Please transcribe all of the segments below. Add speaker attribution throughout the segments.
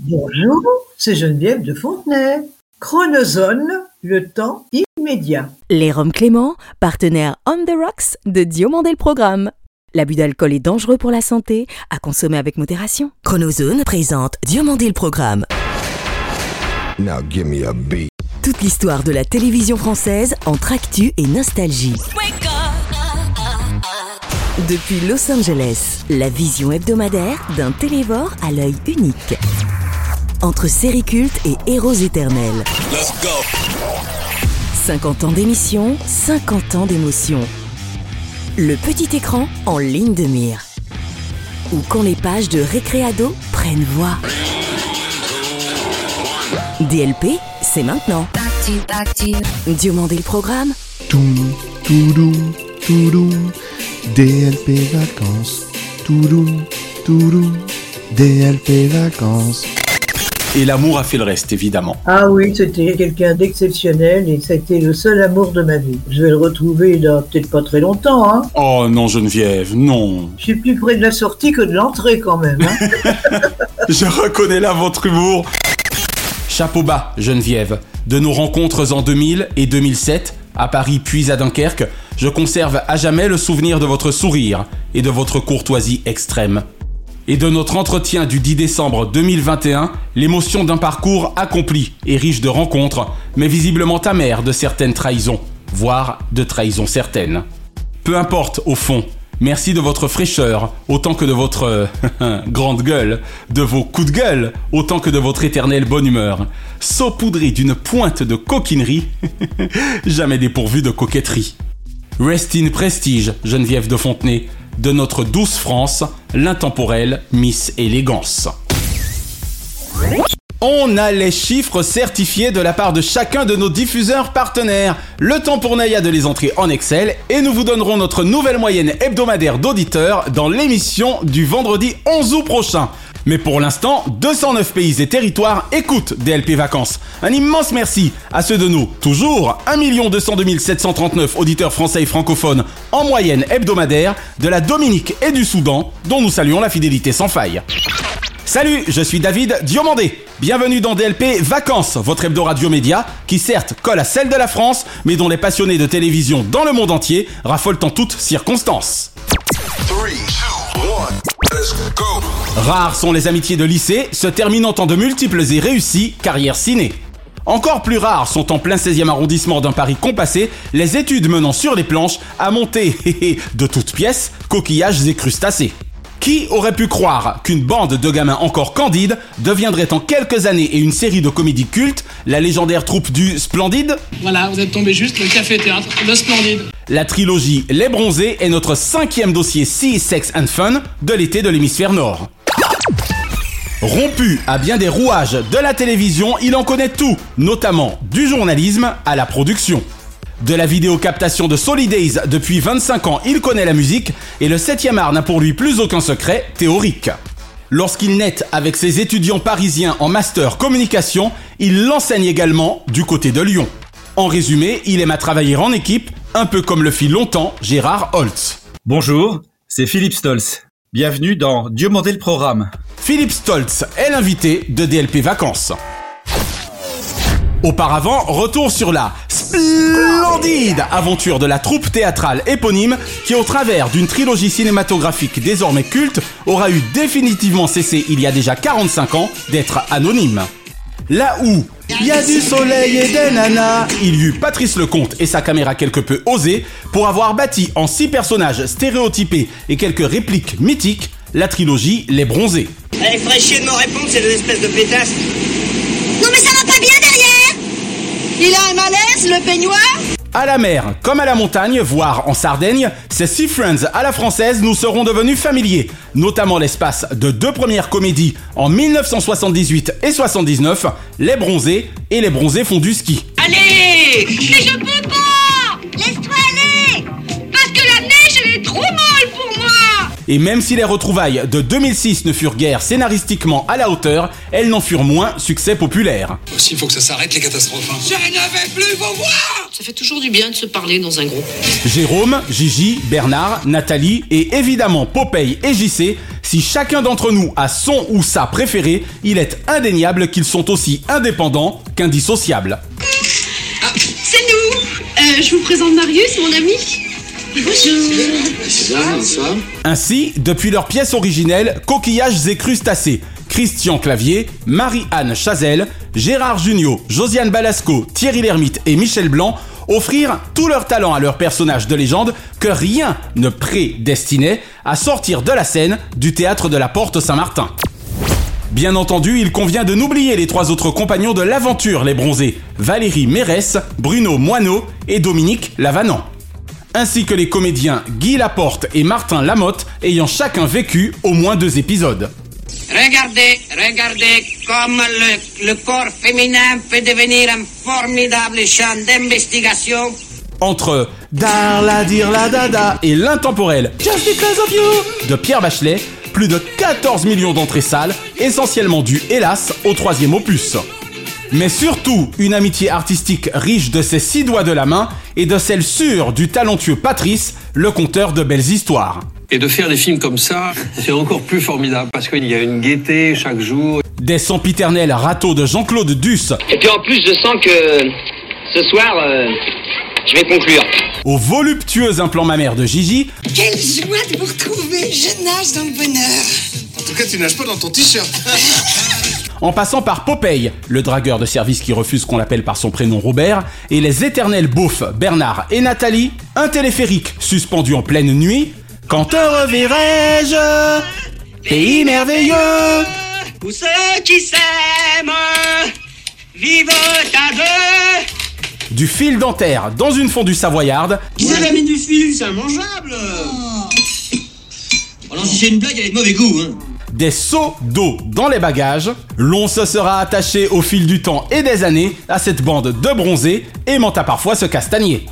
Speaker 1: Bonjour, c'est Geneviève de Fontenay. Chronozone, le temps immédiat.
Speaker 2: Les Roms Clément, partenaire On the Rocks de Diomandé le Programme. L'abus d'alcool est dangereux pour la santé, à consommer avec modération. Chronozone présente Diomandé le Programme.
Speaker 3: Now give me a beat.
Speaker 2: Toute l'histoire de la télévision française entre actu et nostalgie. Depuis Los Angeles, la vision hebdomadaire d'un télévore à l'œil unique. Entre séries cultes et héros éternels. 50 ans d'émission, 50 ans d'émotion. Le petit écran en ligne de mire. Ou quand les pages de Récréado prennent voix. DLP, c'est maintenant. Diomandé le programme.
Speaker 4: Toum, toudoum, toudoum, DLP vacances. Toudoum, toudoum, DLP vacances.
Speaker 5: Et l'amour a fait le reste, évidemment.
Speaker 1: Ah oui, c'était quelqu'un d'exceptionnel et c'était le seul amour de ma vie. Je vais le retrouver dans peut-être pas très longtemps. Hein.
Speaker 5: Oh non, Geneviève, non.
Speaker 1: Je suis plus près de la sortie que de l'entrée quand même. Hein.
Speaker 5: Je reconnais là votre humour. Chapeau bas, Geneviève. De nos rencontres en 2000 et 2007, à Paris puis à Dunkerque, je conserve à jamais le souvenir de votre sourire et de votre courtoisie extrême. Et de notre entretien du 10 décembre 2021, l'émotion d'un parcours accompli et riche de rencontres, mais visiblement amère de certaines trahisons, voire de trahisons certaines. Peu importe au fond, merci de votre fraîcheur, autant que de votre euh, grande gueule, de vos coups de gueule, autant que de votre éternelle bonne humeur, saupoudré d'une pointe de coquinerie, jamais dépourvu de coquetterie. Rest in prestige, Geneviève de Fontenay, de notre douce France, l'intemporelle Miss Élégance. On a les chiffres certifiés de la part de chacun de nos diffuseurs partenaires. Le temps pour Naya de les entrer en Excel et nous vous donnerons notre nouvelle moyenne hebdomadaire d'auditeurs dans l'émission du vendredi 11 août prochain. Mais pour l'instant, 209 pays et territoires écoutent DLP Vacances. Un immense merci à ceux de nous, toujours 1 202 739 auditeurs français et francophones en moyenne hebdomadaire, de la Dominique et du Soudan, dont nous saluons la fidélité sans faille. Salut, je suis David Diomandé. Bienvenue dans DLP Vacances, votre hebdo radio média qui certes colle à celle de la France, mais dont les passionnés de télévision dans le monde entier raffolent en toutes circonstances. Rares sont les amitiés de lycée, se terminant en de multiples et réussies carrières ciné. Encore plus rares sont en plein 16e arrondissement d'un Paris compassé les études menant sur les planches à monter de toutes pièces coquillages et crustacés. Qui aurait pu croire qu'une bande de gamins encore candides deviendrait en quelques années et une série de comédies cultes la légendaire troupe du Splendide?
Speaker 6: Voilà, vous êtes tombé juste, le café-théâtre, le Splendide.
Speaker 5: La trilogie Les Bronzés est notre cinquième dossier Sea, Sex and Fun de l'été de l'hémisphère nord. Rompu à bien des rouages de la télévision, il en connaît tout, notamment du journalisme à la production. De la vidéocaptation de Solidays depuis 25 ans, il connaît la musique et le 7e art n'a pour lui plus aucun secret théorique. Lorsqu'il naît avec ses étudiants parisiens en master communication, il l'enseigne également du côté de Lyon. En résumé, il aime à travailler en équipe, un peu comme le fit longtemps Gérard Holtz.
Speaker 7: Bonjour, c'est Philippe Stolz. Bienvenue dans Dieu mandé le programme.
Speaker 5: Philippe Stoltz est l'invité de DLP Vacances. Auparavant, retour sur la splendide aventure de la troupe théâtrale éponyme qui, au travers d'une trilogie cinématographique désormais culte, aura eu définitivement cessé il y a déjà 45 ans d'être anonyme. Là où il y a du soleil et des nanas, il y eut Patrice Lecomte et sa caméra quelque peu osée pour avoir bâti en six personnages stéréotypés et quelques répliques mythiques la trilogie Les Bronzés.
Speaker 8: Allez, ferait chier de me répondre, ces deux espèces de pétasses.
Speaker 9: Non mais ça va pas bien derrière Il a un malaise, le peignoir
Speaker 5: À la mer comme à la montagne, voire en Sardaigne, ces Sea Friends à la française nous seront devenus familiers, notamment l'espace de deux premières comédies en 1978 et 79, Les Bronzés et Les Bronzés font du ski.
Speaker 8: Allez
Speaker 5: Et même si les retrouvailles de 2006 ne furent guère scénaristiquement à la hauteur, elles n'en furent moins succès populaire.
Speaker 6: Aussi, il faut que ça s'arrête, les catastrophes. hein.
Speaker 8: Je n'avais plus vous voir
Speaker 10: Ça fait toujours du bien de se parler dans un groupe.
Speaker 5: Jérôme, Gigi, Bernard, Nathalie et évidemment Popeye et JC Si chacun d'entre nous a son ou sa préférée, il est indéniable qu'ils sont aussi indépendants qu'indissociables.
Speaker 10: C'est nous Euh, Je vous présente Marius, mon ami.
Speaker 5: Ainsi, depuis leur pièce originelle Coquillages et crustacés, Christian Clavier, Marie-Anne Chazelle, Gérard Jugnot, Josiane Balasco, Thierry Lhermitte et Michel Blanc offrirent tout leur talent à leurs personnages de légende que rien ne prédestinait à sortir de la scène du théâtre de la Porte Saint-Martin. Bien entendu, il convient de n'oublier les trois autres compagnons de l'aventure les bronzés, Valérie Mérès, Bruno Moineau et Dominique Lavanant. Ainsi que les comédiens Guy Laporte et Martin Lamotte ayant chacun vécu au moins deux épisodes.
Speaker 8: Regardez, regardez comme le, le corps féminin peut devenir un formidable champ d'investigation.
Speaker 5: Entre Darla Dirla Dada et l'intemporel Just Because of You de Pierre Bachelet, plus de 14 millions d'entrées salles, essentiellement dues, hélas, au troisième opus. Mais surtout, une amitié artistique riche de ses six doigts de la main et de celle sûre du talentueux Patrice, le conteur de belles histoires.
Speaker 11: Et de faire des films comme ça, c'est encore plus formidable parce qu'il y a une gaieté chaque jour.
Speaker 5: Des sempiternels râteaux de Jean-Claude Duss
Speaker 8: Et puis en plus, je sens que ce soir, euh, je vais conclure.
Speaker 5: aux voluptueux implants mammaires de Gigi,
Speaker 12: Quelle joie de vous retrouver, je nage dans le bonheur.
Speaker 6: En tout cas, tu nages pas dans ton t-shirt.
Speaker 5: en passant par Popeye, le dragueur de service qui refuse qu'on l'appelle par son prénom Robert, et les éternels beaufs Bernard et Nathalie, un téléphérique suspendu en pleine nuit. Quand te reverrai-je? Pays merveilleux
Speaker 8: Pour ceux qui s'aiment, vivent à deux.
Speaker 5: Du fil dentaire dans une fondue savoyarde,
Speaker 8: mis du fil, c'est immangeable. Oh non, si c'est une blague, elle est de mauvais goût. Hein.
Speaker 5: Des seaux d'eau dans les bagages, l'on se sera attaché au fil du temps et des années à cette bande de bronzés, aimant à parfois se castagner.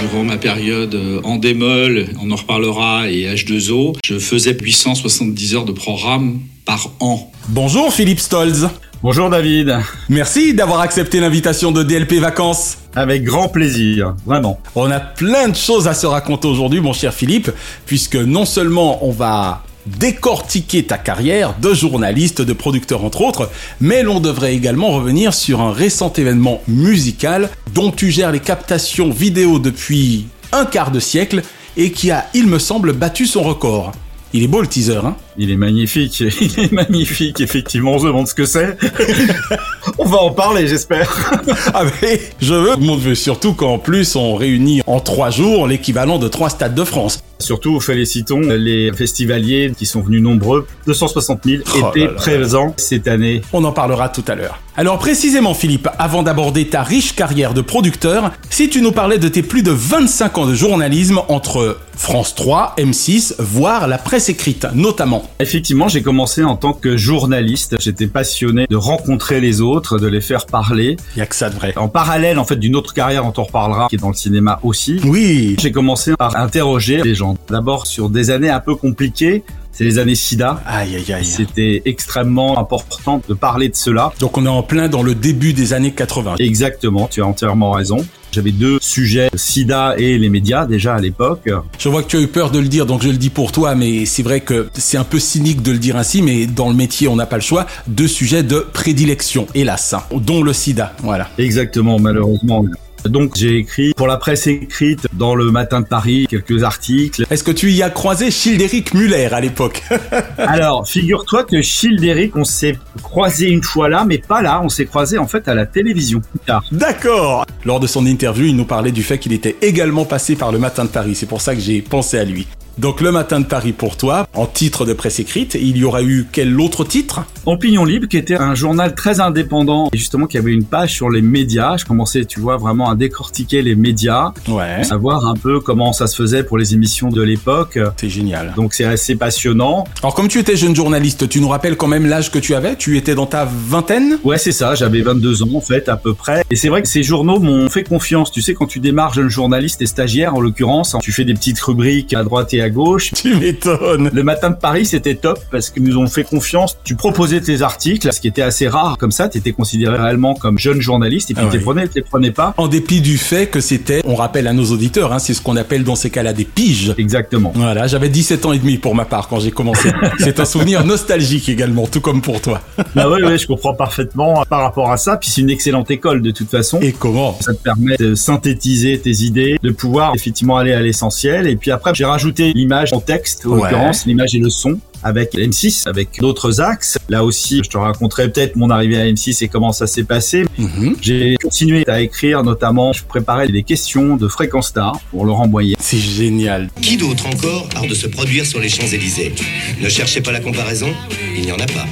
Speaker 13: Durant ma période euh, en démol, on en reparlera, et H2O, je faisais 870 heures de programme par an.
Speaker 5: Bonjour Philippe Stolz.
Speaker 13: Bonjour David.
Speaker 5: Merci d'avoir accepté l'invitation de DLP Vacances.
Speaker 13: Avec grand plaisir, vraiment.
Speaker 5: On a plein de choses à se raconter aujourd'hui, mon cher Philippe, puisque non seulement on va décortiquer ta carrière de journaliste, de producteur entre autres, mais l'on devrait également revenir sur un récent événement musical dont tu gères les captations vidéo depuis un quart de siècle et qui a, il me semble, battu son record. Il est beau le teaser, hein
Speaker 13: Il est magnifique, il est magnifique, effectivement, on se demande ce que c'est. on va en parler, j'espère.
Speaker 5: Ah mais je veux, mon veut surtout qu'en plus on réunit en trois jours l'équivalent de trois stades de France.
Speaker 13: Surtout, félicitons les festivaliers qui sont venus nombreux. 260 000
Speaker 5: Oh
Speaker 13: étaient
Speaker 5: là là.
Speaker 13: présents cette année.
Speaker 5: On en parlera tout à l'heure. Alors précisément Philippe, avant d'aborder ta riche carrière de producteur, si tu nous parlais de tes plus de 25 ans de journalisme entre France 3, M6, voire la presse écrite notamment.
Speaker 13: Effectivement, j'ai commencé en tant que journaliste. J'étais passionné de rencontrer les autres, de les faire parler.
Speaker 5: Il y a que ça de vrai.
Speaker 13: En parallèle, en fait, d'une autre carrière on reparlera, qui est dans le cinéma aussi.
Speaker 5: Oui.
Speaker 13: J'ai commencé par interroger les gens. D'abord sur des années un peu compliquées. C'est les années SIDA.
Speaker 5: Aïe aïe aïe.
Speaker 13: C'était extrêmement important de parler de cela.
Speaker 5: Donc on est en plein dans le début des années 80.
Speaker 13: Exactement, tu as entièrement raison. J'avais deux sujets, SIDA et les médias déjà à l'époque.
Speaker 5: Je vois que tu as eu peur de le dire, donc je le dis pour toi, mais c'est vrai que c'est un peu cynique de le dire ainsi, mais dans le métier, on n'a pas le choix. Deux sujets de prédilection, hélas, hein, dont le sida, voilà.
Speaker 13: Exactement, malheureusement. Donc j'ai écrit pour la presse écrite dans le Matin de Paris quelques articles.
Speaker 5: Est-ce que tu y as croisé Childéric Muller à l'époque
Speaker 13: Alors, figure-toi que Childéric, on s'est croisé une fois là, mais pas là, on s'est croisé en fait à la télévision plus tard.
Speaker 5: D'accord Lors de son interview, il nous parlait du fait qu'il était également passé par le Matin de Paris, c'est pour ça que j'ai pensé à lui. Donc le Matin de Paris pour toi, en titre de presse écrite, il y aura eu quel autre titre?
Speaker 13: Opinion Libre, qui était un journal très indépendant et justement qui avait une page sur les médias. Je commençais, tu vois, vraiment à décortiquer les médias,
Speaker 5: Ouais.
Speaker 13: savoir un peu comment ça se faisait pour les émissions de l'époque.
Speaker 5: C'est génial.
Speaker 13: Donc c'est assez passionnant.
Speaker 5: Alors comme tu étais jeune journaliste, tu nous rappelles quand même l'âge que tu avais? Tu étais dans ta vingtaine?
Speaker 13: Ouais, c'est ça, j'avais 22 ans en fait, à peu près. Et c'est vrai que ces journaux m'ont fait confiance. Tu sais, quand tu démarres jeune journaliste et stagiaire, en l'occurrence, tu fais des petites rubriques à droite et à gauche.
Speaker 5: Tu m'étonnes.
Speaker 13: Le matin de Paris, c'était top parce qu'ils nous ont fait confiance. Tu proposais tes articles, ce qui était assez rare. Comme ça, tu étais considéré réellement comme jeune journaliste et puis
Speaker 5: Ah
Speaker 13: tu
Speaker 5: ouais.
Speaker 13: prenais, tu les prenais pas.
Speaker 5: En dépit du fait que c'était, on rappelle à nos auditeurs, hein, c'est ce qu'on appelle dans ces cas-là des piges.
Speaker 13: Exactement.
Speaker 5: Voilà, j'avais 17 ans et demi pour ma part quand j'ai commencé. c'est un souvenir nostalgique également, tout comme pour toi.
Speaker 13: Bah ouais, ouais, je comprends parfaitement par rapport à ça. Puis c'est une excellente école de toute façon.
Speaker 5: Et comment?
Speaker 13: Ça te permet de synthétiser tes idées, de pouvoir effectivement aller à l'essentiel. Et puis après, j'ai rajouté l'image en texte, en
Speaker 5: Ouais.
Speaker 13: l'occurrence, l'image et le son avec M6, avec d'autres axes. Là aussi, je te raconterai peut-être mon arrivée à M6 et comment ça s'est passé.
Speaker 5: Mhm.
Speaker 13: J'ai continué à écrire, notamment, je préparais des questions de Fréquence Star pour Laurent Boyer.
Speaker 5: C'est génial.
Speaker 14: Qui d'autre encore a de se produire sur les Champs-Élysées? Ne cherchez pas la comparaison, il n'y en a pas.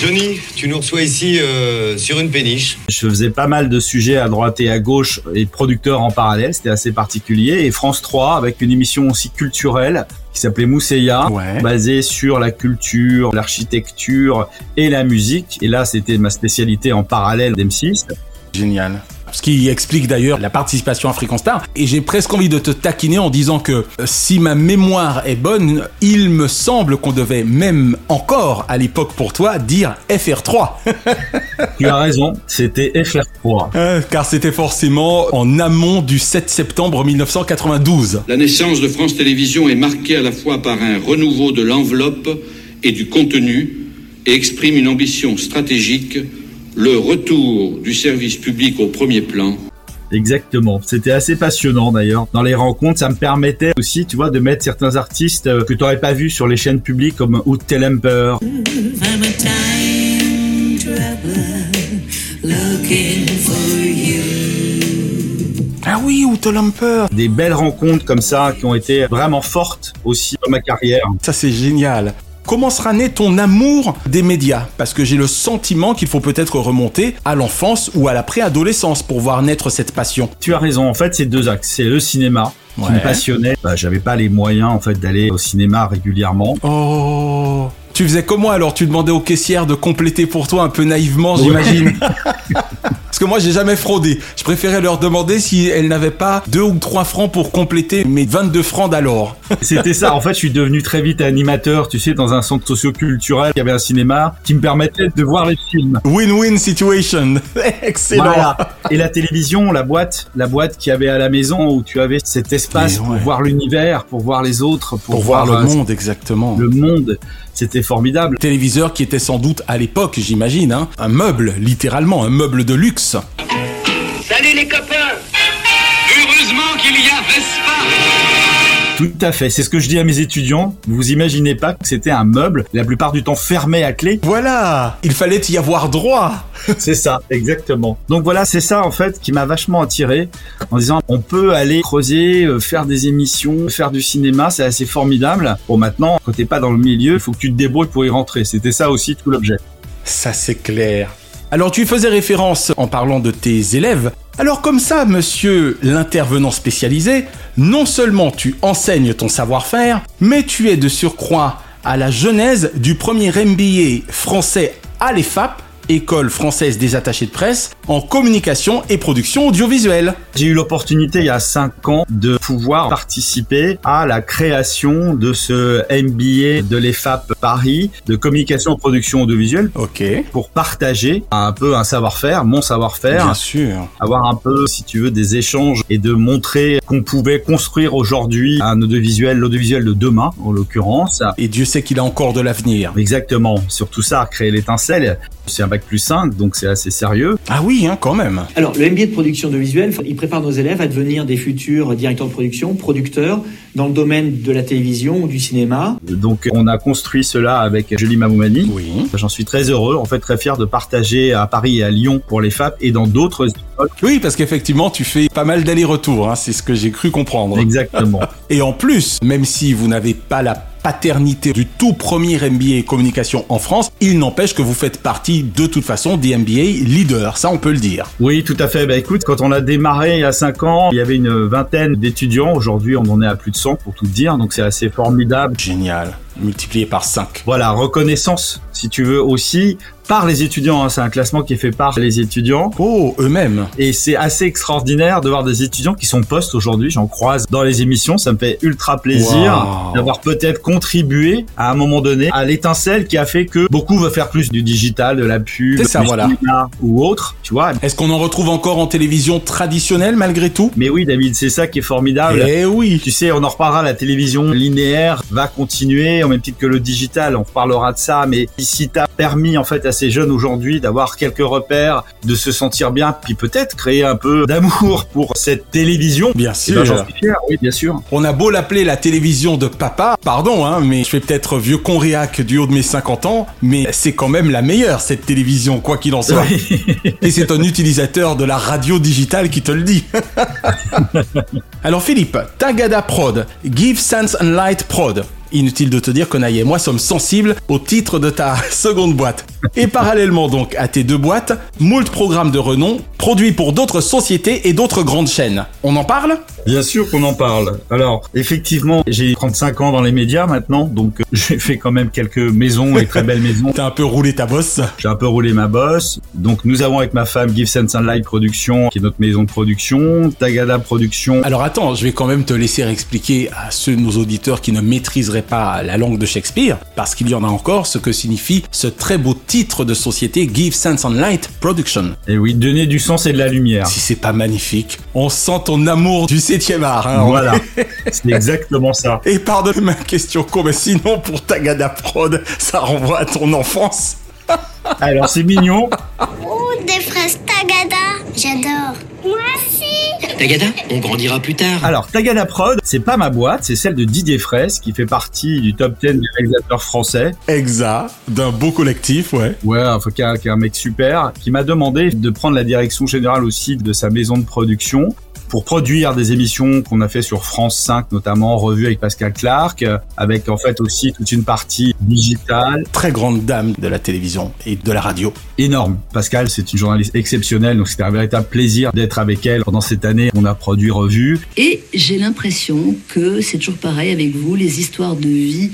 Speaker 14: Johnny, tu nous reçois ici euh, sur une péniche.
Speaker 13: Je faisais pas mal de sujets à droite et à gauche et producteurs en parallèle, c'était assez particulier. Et France 3 avec une émission aussi culturelle qui s'appelait Mousseya,
Speaker 5: Ouais.
Speaker 13: basée sur la culture, l'architecture et la musique. Et là, c'était ma spécialité en parallèle d'M6.
Speaker 5: Génial. Ce qui explique d'ailleurs la participation à Fréquence Star. Et j'ai presque envie de te taquiner en disant que euh, si ma mémoire est bonne, il me semble qu'on devait même encore, à l'époque pour toi, dire FR3.
Speaker 13: Tu as raison, c'était FR3.
Speaker 5: Euh, car c'était forcément en amont du 7 septembre 1992.
Speaker 7: La naissance de France Télévisions est marquée à la fois par un renouveau de l'enveloppe et du contenu et exprime une ambition stratégique, le retour du service public au premier plan.
Speaker 13: Exactement. C'était assez passionnant d'ailleurs. Dans les rencontres, ça me permettait aussi, tu vois, de mettre certains artistes euh, que tu n'aurais pas vus sur les chaînes publiques comme Oud Telemper,
Speaker 15: I'm a time traveler looking for you.
Speaker 5: Ah oui, ou Tolumper.
Speaker 13: des belles rencontres comme ça qui ont été vraiment fortes aussi dans ma carrière.
Speaker 5: Ça c'est génial. Comment sera né ton amour des médias? Parce que j'ai le sentiment qu'il faut peut-être remonter à l'enfance ou à la préadolescence pour voir naître cette passion.
Speaker 13: Tu as raison, en fait, c'est deux axes. C'est le cinéma qui
Speaker 5: Ouais.
Speaker 13: me passionnait. Bah, j'avais pas les moyens en fait d'aller au cinéma régulièrement.
Speaker 5: Oh Tu faisais comment alors Tu demandais aux caissières de compléter pour toi un peu naïvement, j'imagine Parce que moi j'ai jamais fraudé. Je préférais leur demander si elles n'avaient pas deux ou trois francs pour compléter mes 22 francs d'alors.
Speaker 13: C'était ça. En fait, je suis devenu très vite animateur, tu sais, dans un centre socio-culturel. Il y avait un cinéma qui me permettait de voir les films.
Speaker 5: Win-win situation. Excellent.
Speaker 13: Voilà. Et la télévision, la boîte, la boîte qu'il y avait à la maison où tu avais cet espace pour voir l'univers, pour voir les autres, pour,
Speaker 5: Pour voir le
Speaker 13: euh,
Speaker 5: monde, exactement.
Speaker 13: Le monde, c'était formidable.
Speaker 5: Téléviseur qui était sans doute à l'époque, j'imagine, hein, un meuble, littéralement, un meuble de luxe.
Speaker 8: Salut les copains
Speaker 13: Tout à fait. C'est ce que je dis à mes étudiants. Vous imaginez pas que c'était un meuble, la plupart du temps fermé à clé.
Speaker 5: Voilà Il fallait y avoir droit
Speaker 13: C'est ça, exactement. Donc voilà, c'est ça en fait qui m'a vachement attiré en disant on peut aller creuser, euh, faire des émissions, faire du cinéma, c'est assez formidable. Bon maintenant, quand t'es pas dans le milieu, il faut que tu te débrouilles pour y rentrer. C'était ça aussi tout l'objet.
Speaker 5: Ça c'est clair. Alors tu faisais référence en parlant de tes élèves. Alors comme ça, monsieur l'intervenant spécialisé, non seulement tu enseignes ton savoir-faire, mais tu es de surcroît à la genèse du premier MBA français à l'EFAP, École française des attachés de presse, en communication et production audiovisuelle.
Speaker 13: J'ai eu l'opportunité il y a cinq ans de pouvoir participer à la création de ce MBA de l'EFAP Paris de communication et production audiovisuelle
Speaker 5: Ok.
Speaker 13: pour partager un peu un savoir-faire, mon savoir-faire,
Speaker 5: Bien sûr.
Speaker 13: avoir un peu, si tu veux, des échanges et de montrer qu'on pouvait construire aujourd'hui un audiovisuel, l'audiovisuel de demain, en l'occurrence.
Speaker 5: Et Dieu sait qu'il a encore de l'avenir.
Speaker 13: Exactement. Surtout ça, créer l'étincelle. C'est un bac plus 5, donc c'est assez sérieux.
Speaker 5: Ah oui, hein, quand même.
Speaker 16: Alors, le MBA de production de visuel, il prépare nos élèves à devenir des futurs directeurs de production, producteurs dans le domaine de la télévision ou du cinéma.
Speaker 13: Donc on a construit cela avec Julie Mamoumani.
Speaker 5: Oui.
Speaker 13: J'en suis très heureux, en fait très fier de partager à Paris et à Lyon pour les FAP et dans d'autres écoles.
Speaker 5: Oui, parce qu'effectivement, tu fais pas mal d'allers-retours, hein, c'est ce que j'ai cru comprendre.
Speaker 13: Exactement.
Speaker 5: Et en plus, même si vous n'avez pas la paternité du tout premier MBA communication en France, il n'empêche que vous faites partie de toute façon des MBA leaders, ça on peut le dire.
Speaker 13: Oui, tout à fait. Bah écoute, quand on a démarré il y a 5 ans, il y avait une vingtaine d'étudiants. Aujourd'hui, on en est à plus de 100 pour tout dire, donc c'est assez formidable.
Speaker 5: Génial. Multiplié par 5.
Speaker 13: Voilà, reconnaissance, si tu veux, aussi par les étudiants. hein. C'est un classement qui est fait par les étudiants.
Speaker 5: Oh, eux-mêmes.
Speaker 13: Et c'est assez extraordinaire de voir des étudiants qui sont postes aujourd'hui. J'en croise dans les émissions. Ça me fait ultra plaisir
Speaker 5: Wow.
Speaker 13: d'avoir peut-être contribué à un moment donné à l'étincelle qui a fait que beaucoup veulent faire plus du digital, de la pub,
Speaker 5: ça,
Speaker 13: du
Speaker 5: voilà.
Speaker 13: cinéma ou autre. Tu vois.
Speaker 5: Est-ce qu'on en retrouve encore en télévision traditionnelle malgré tout?
Speaker 13: Mais oui, David, c'est ça qui est formidable.
Speaker 5: Eh oui.
Speaker 13: Tu sais, on en reparlera, la télévision linéaire va continuer, au même titre que le digital, on reparlera de ça, mais si t'as permis en fait à ces jeunes aujourd'hui d'avoir quelques repères, de se sentir bien, puis peut-être créer un peu d'amour pour cette télévision,
Speaker 5: Bien
Speaker 13: eh ben,
Speaker 5: sûr.
Speaker 13: suis fier, oui, bien sûr.
Speaker 5: On a beau l'appeler la télévision de papa, pardon, hein, mais je fais peut-être vieux conriac du haut de mes 50 ans, mais c'est quand même la meilleure, cette télévision, quoi qu'il en soit. Et c'est un utilisateur de la radio digitale qui te le dit. Alors Philippe, Tagada Prod, Give Sense and Light Prod. Inutile de te dire que Naïe et moi sommes sensibles au titre de ta seconde boîte. Et parallèlement donc à tes deux boîtes, moult programmes de renom produits pour d'autres sociétés et d'autres grandes chaînes. On en parle?
Speaker 13: Bien sûr qu'on en parle. Alors, effectivement, j'ai 35 ans dans les médias maintenant, donc euh, j'ai fait quand même quelques maisons et très belles maisons.
Speaker 5: T'as un peu roulé ta bosse?
Speaker 13: J'ai un peu roulé ma bosse. Donc, nous avons avec ma femme Give Sense and Light Production, qui est notre maison de production, Tagada Production.
Speaker 5: Alors attends, je vais quand même te laisser expliquer à ceux de nos auditeurs qui ne pas la langue de Shakespeare, parce qu'il y en a encore, ce que signifie ce très beau titre de société Give Sense and Light Production.
Speaker 13: Et oui, donner du sens et de la lumière.
Speaker 5: Si c'est pas magnifique, on sent ton amour du 7 art. Hein,
Speaker 13: Voilà, c'est exactement ça.
Speaker 5: Et pardonne ma question mais sinon pour Tagada Prod, ça renvoie à ton enfance?
Speaker 13: Alors, c'est mignon.
Speaker 9: Oh, des fraises Tagada. J'adore. Moi aussi.
Speaker 14: Tagada, on grandira plus tard.
Speaker 13: Alors, Tagada Prod, c'est pas ma boîte, c'est celle de Didier Fraisse, qui fait partie du top 10 des réalisateurs français.
Speaker 5: Exact, d'un beau collectif, ouais.
Speaker 13: Ouais, enfin, qui est un mec super, qui m'a demandé de prendre la direction générale aussi de sa maison de production pour produire des émissions qu'on a fait sur France 5 notamment, revues avec Pascal Clark, euh, avec en fait aussi toute une partie digitale.
Speaker 5: Très grande dame de la télévision et de la radio.
Speaker 13: Énorme. Pascal, c'est une journaliste exceptionnelle, donc c'était un véritable plaisir d'être avec elle pendant cette année. On a produit revues.
Speaker 17: Et j'ai l'impression que c'est toujours pareil avec vous, les histoires de vie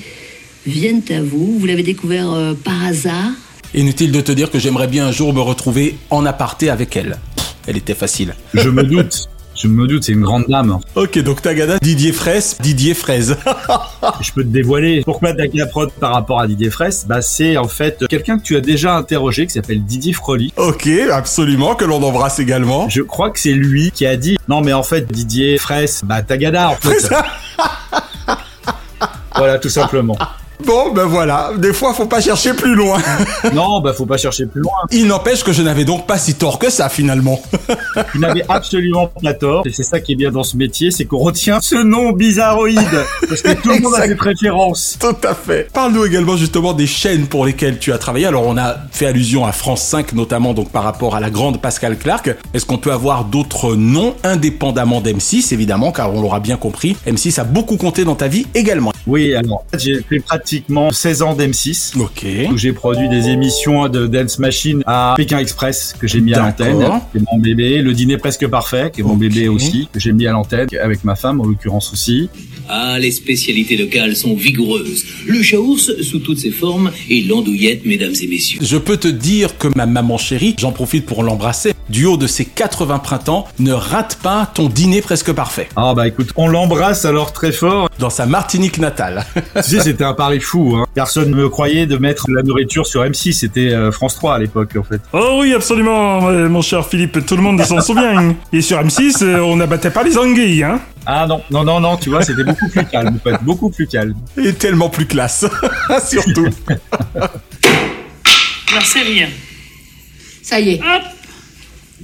Speaker 17: viennent à vous. Vous l'avez découvert euh, par hasard?
Speaker 5: Inutile de te dire que j'aimerais bien un jour me retrouver en aparté avec elle. Elle était facile.
Speaker 13: Je me doute. Je me doute, c'est une grande dame.
Speaker 5: Ok, donc Tagada, Didier Fraisse, Didier Fraise.
Speaker 13: Je peux te dévoiler. Pourquoi Tagada Prod par rapport à Didier Fraisse Bah, c'est en fait quelqu'un que tu as déjà interrogé, qui s'appelle Didier Froli.
Speaker 5: ok, absolument, que l'on embrasse également.
Speaker 13: Je crois que c'est lui qui a dit non mais en fait Didier Fraisse, bah Tagada en fait. voilà tout simplement.
Speaker 5: Bon, ben voilà, des fois faut pas chercher plus loin.
Speaker 13: Non bah faut pas chercher plus loin.
Speaker 5: Il n'empêche que je n'avais donc pas si tort que ça finalement.
Speaker 13: Tu n'avais absolument pas tort. Et c'est ça qui est bien dans ce métier, c'est qu'on retient ce nom bizarroïde parce que tout le monde a ses préférences.
Speaker 5: Tout à fait. Parle-nous également justement des chaînes pour lesquelles tu as travaillé. Alors on a fait allusion à France 5 notamment donc par rapport à la grande Pascal Clark. Est-ce qu'on peut avoir d'autres noms indépendamment d'M6 évidemment car on l'aura bien compris. M6 a beaucoup compté dans ta vie également.
Speaker 13: Oui alors j'ai fait pratiquement 16 ans d'M6.
Speaker 5: Ok.
Speaker 13: où j'ai produit des émissions de Dance Machine à Pékin Express que j'ai mis à l'antenne,
Speaker 5: D'accord.
Speaker 13: qui est mon bébé, le dîner presque parfait, qui est mon bébé aussi, que j'ai mis à l'antenne avec ma femme en l'occurrence aussi.
Speaker 18: Ah, les spécialités locales sont vigoureuses. Le chaours sous toutes ses formes et l'andouillette, mesdames et messieurs.
Speaker 5: Je peux te dire que ma maman chérie, j'en profite pour l'embrasser, du haut de ses 80 printemps, ne rate pas ton dîner presque parfait.
Speaker 13: Ah bah écoute, on l'embrasse alors très fort.
Speaker 5: Dans sa Martinique natale.
Speaker 13: tu sais, c'était un pari fou. Hein. Personne ne me croyait de mettre la nourriture sur M6, c'était euh, France 3 à l'époque en fait.
Speaker 19: Oh oui, absolument, euh, mon cher Philippe, tout le monde s'en souvient. Et sur M6, euh, on n'abattait pas les anguilles, hein
Speaker 13: Ah non, non, non, non, tu vois, c'était beaucoup plus calme, en fait, beaucoup plus calme.
Speaker 5: Et tellement plus classe. Surtout.
Speaker 6: Alors c'est rien.
Speaker 17: Ça y est.
Speaker 6: Hop.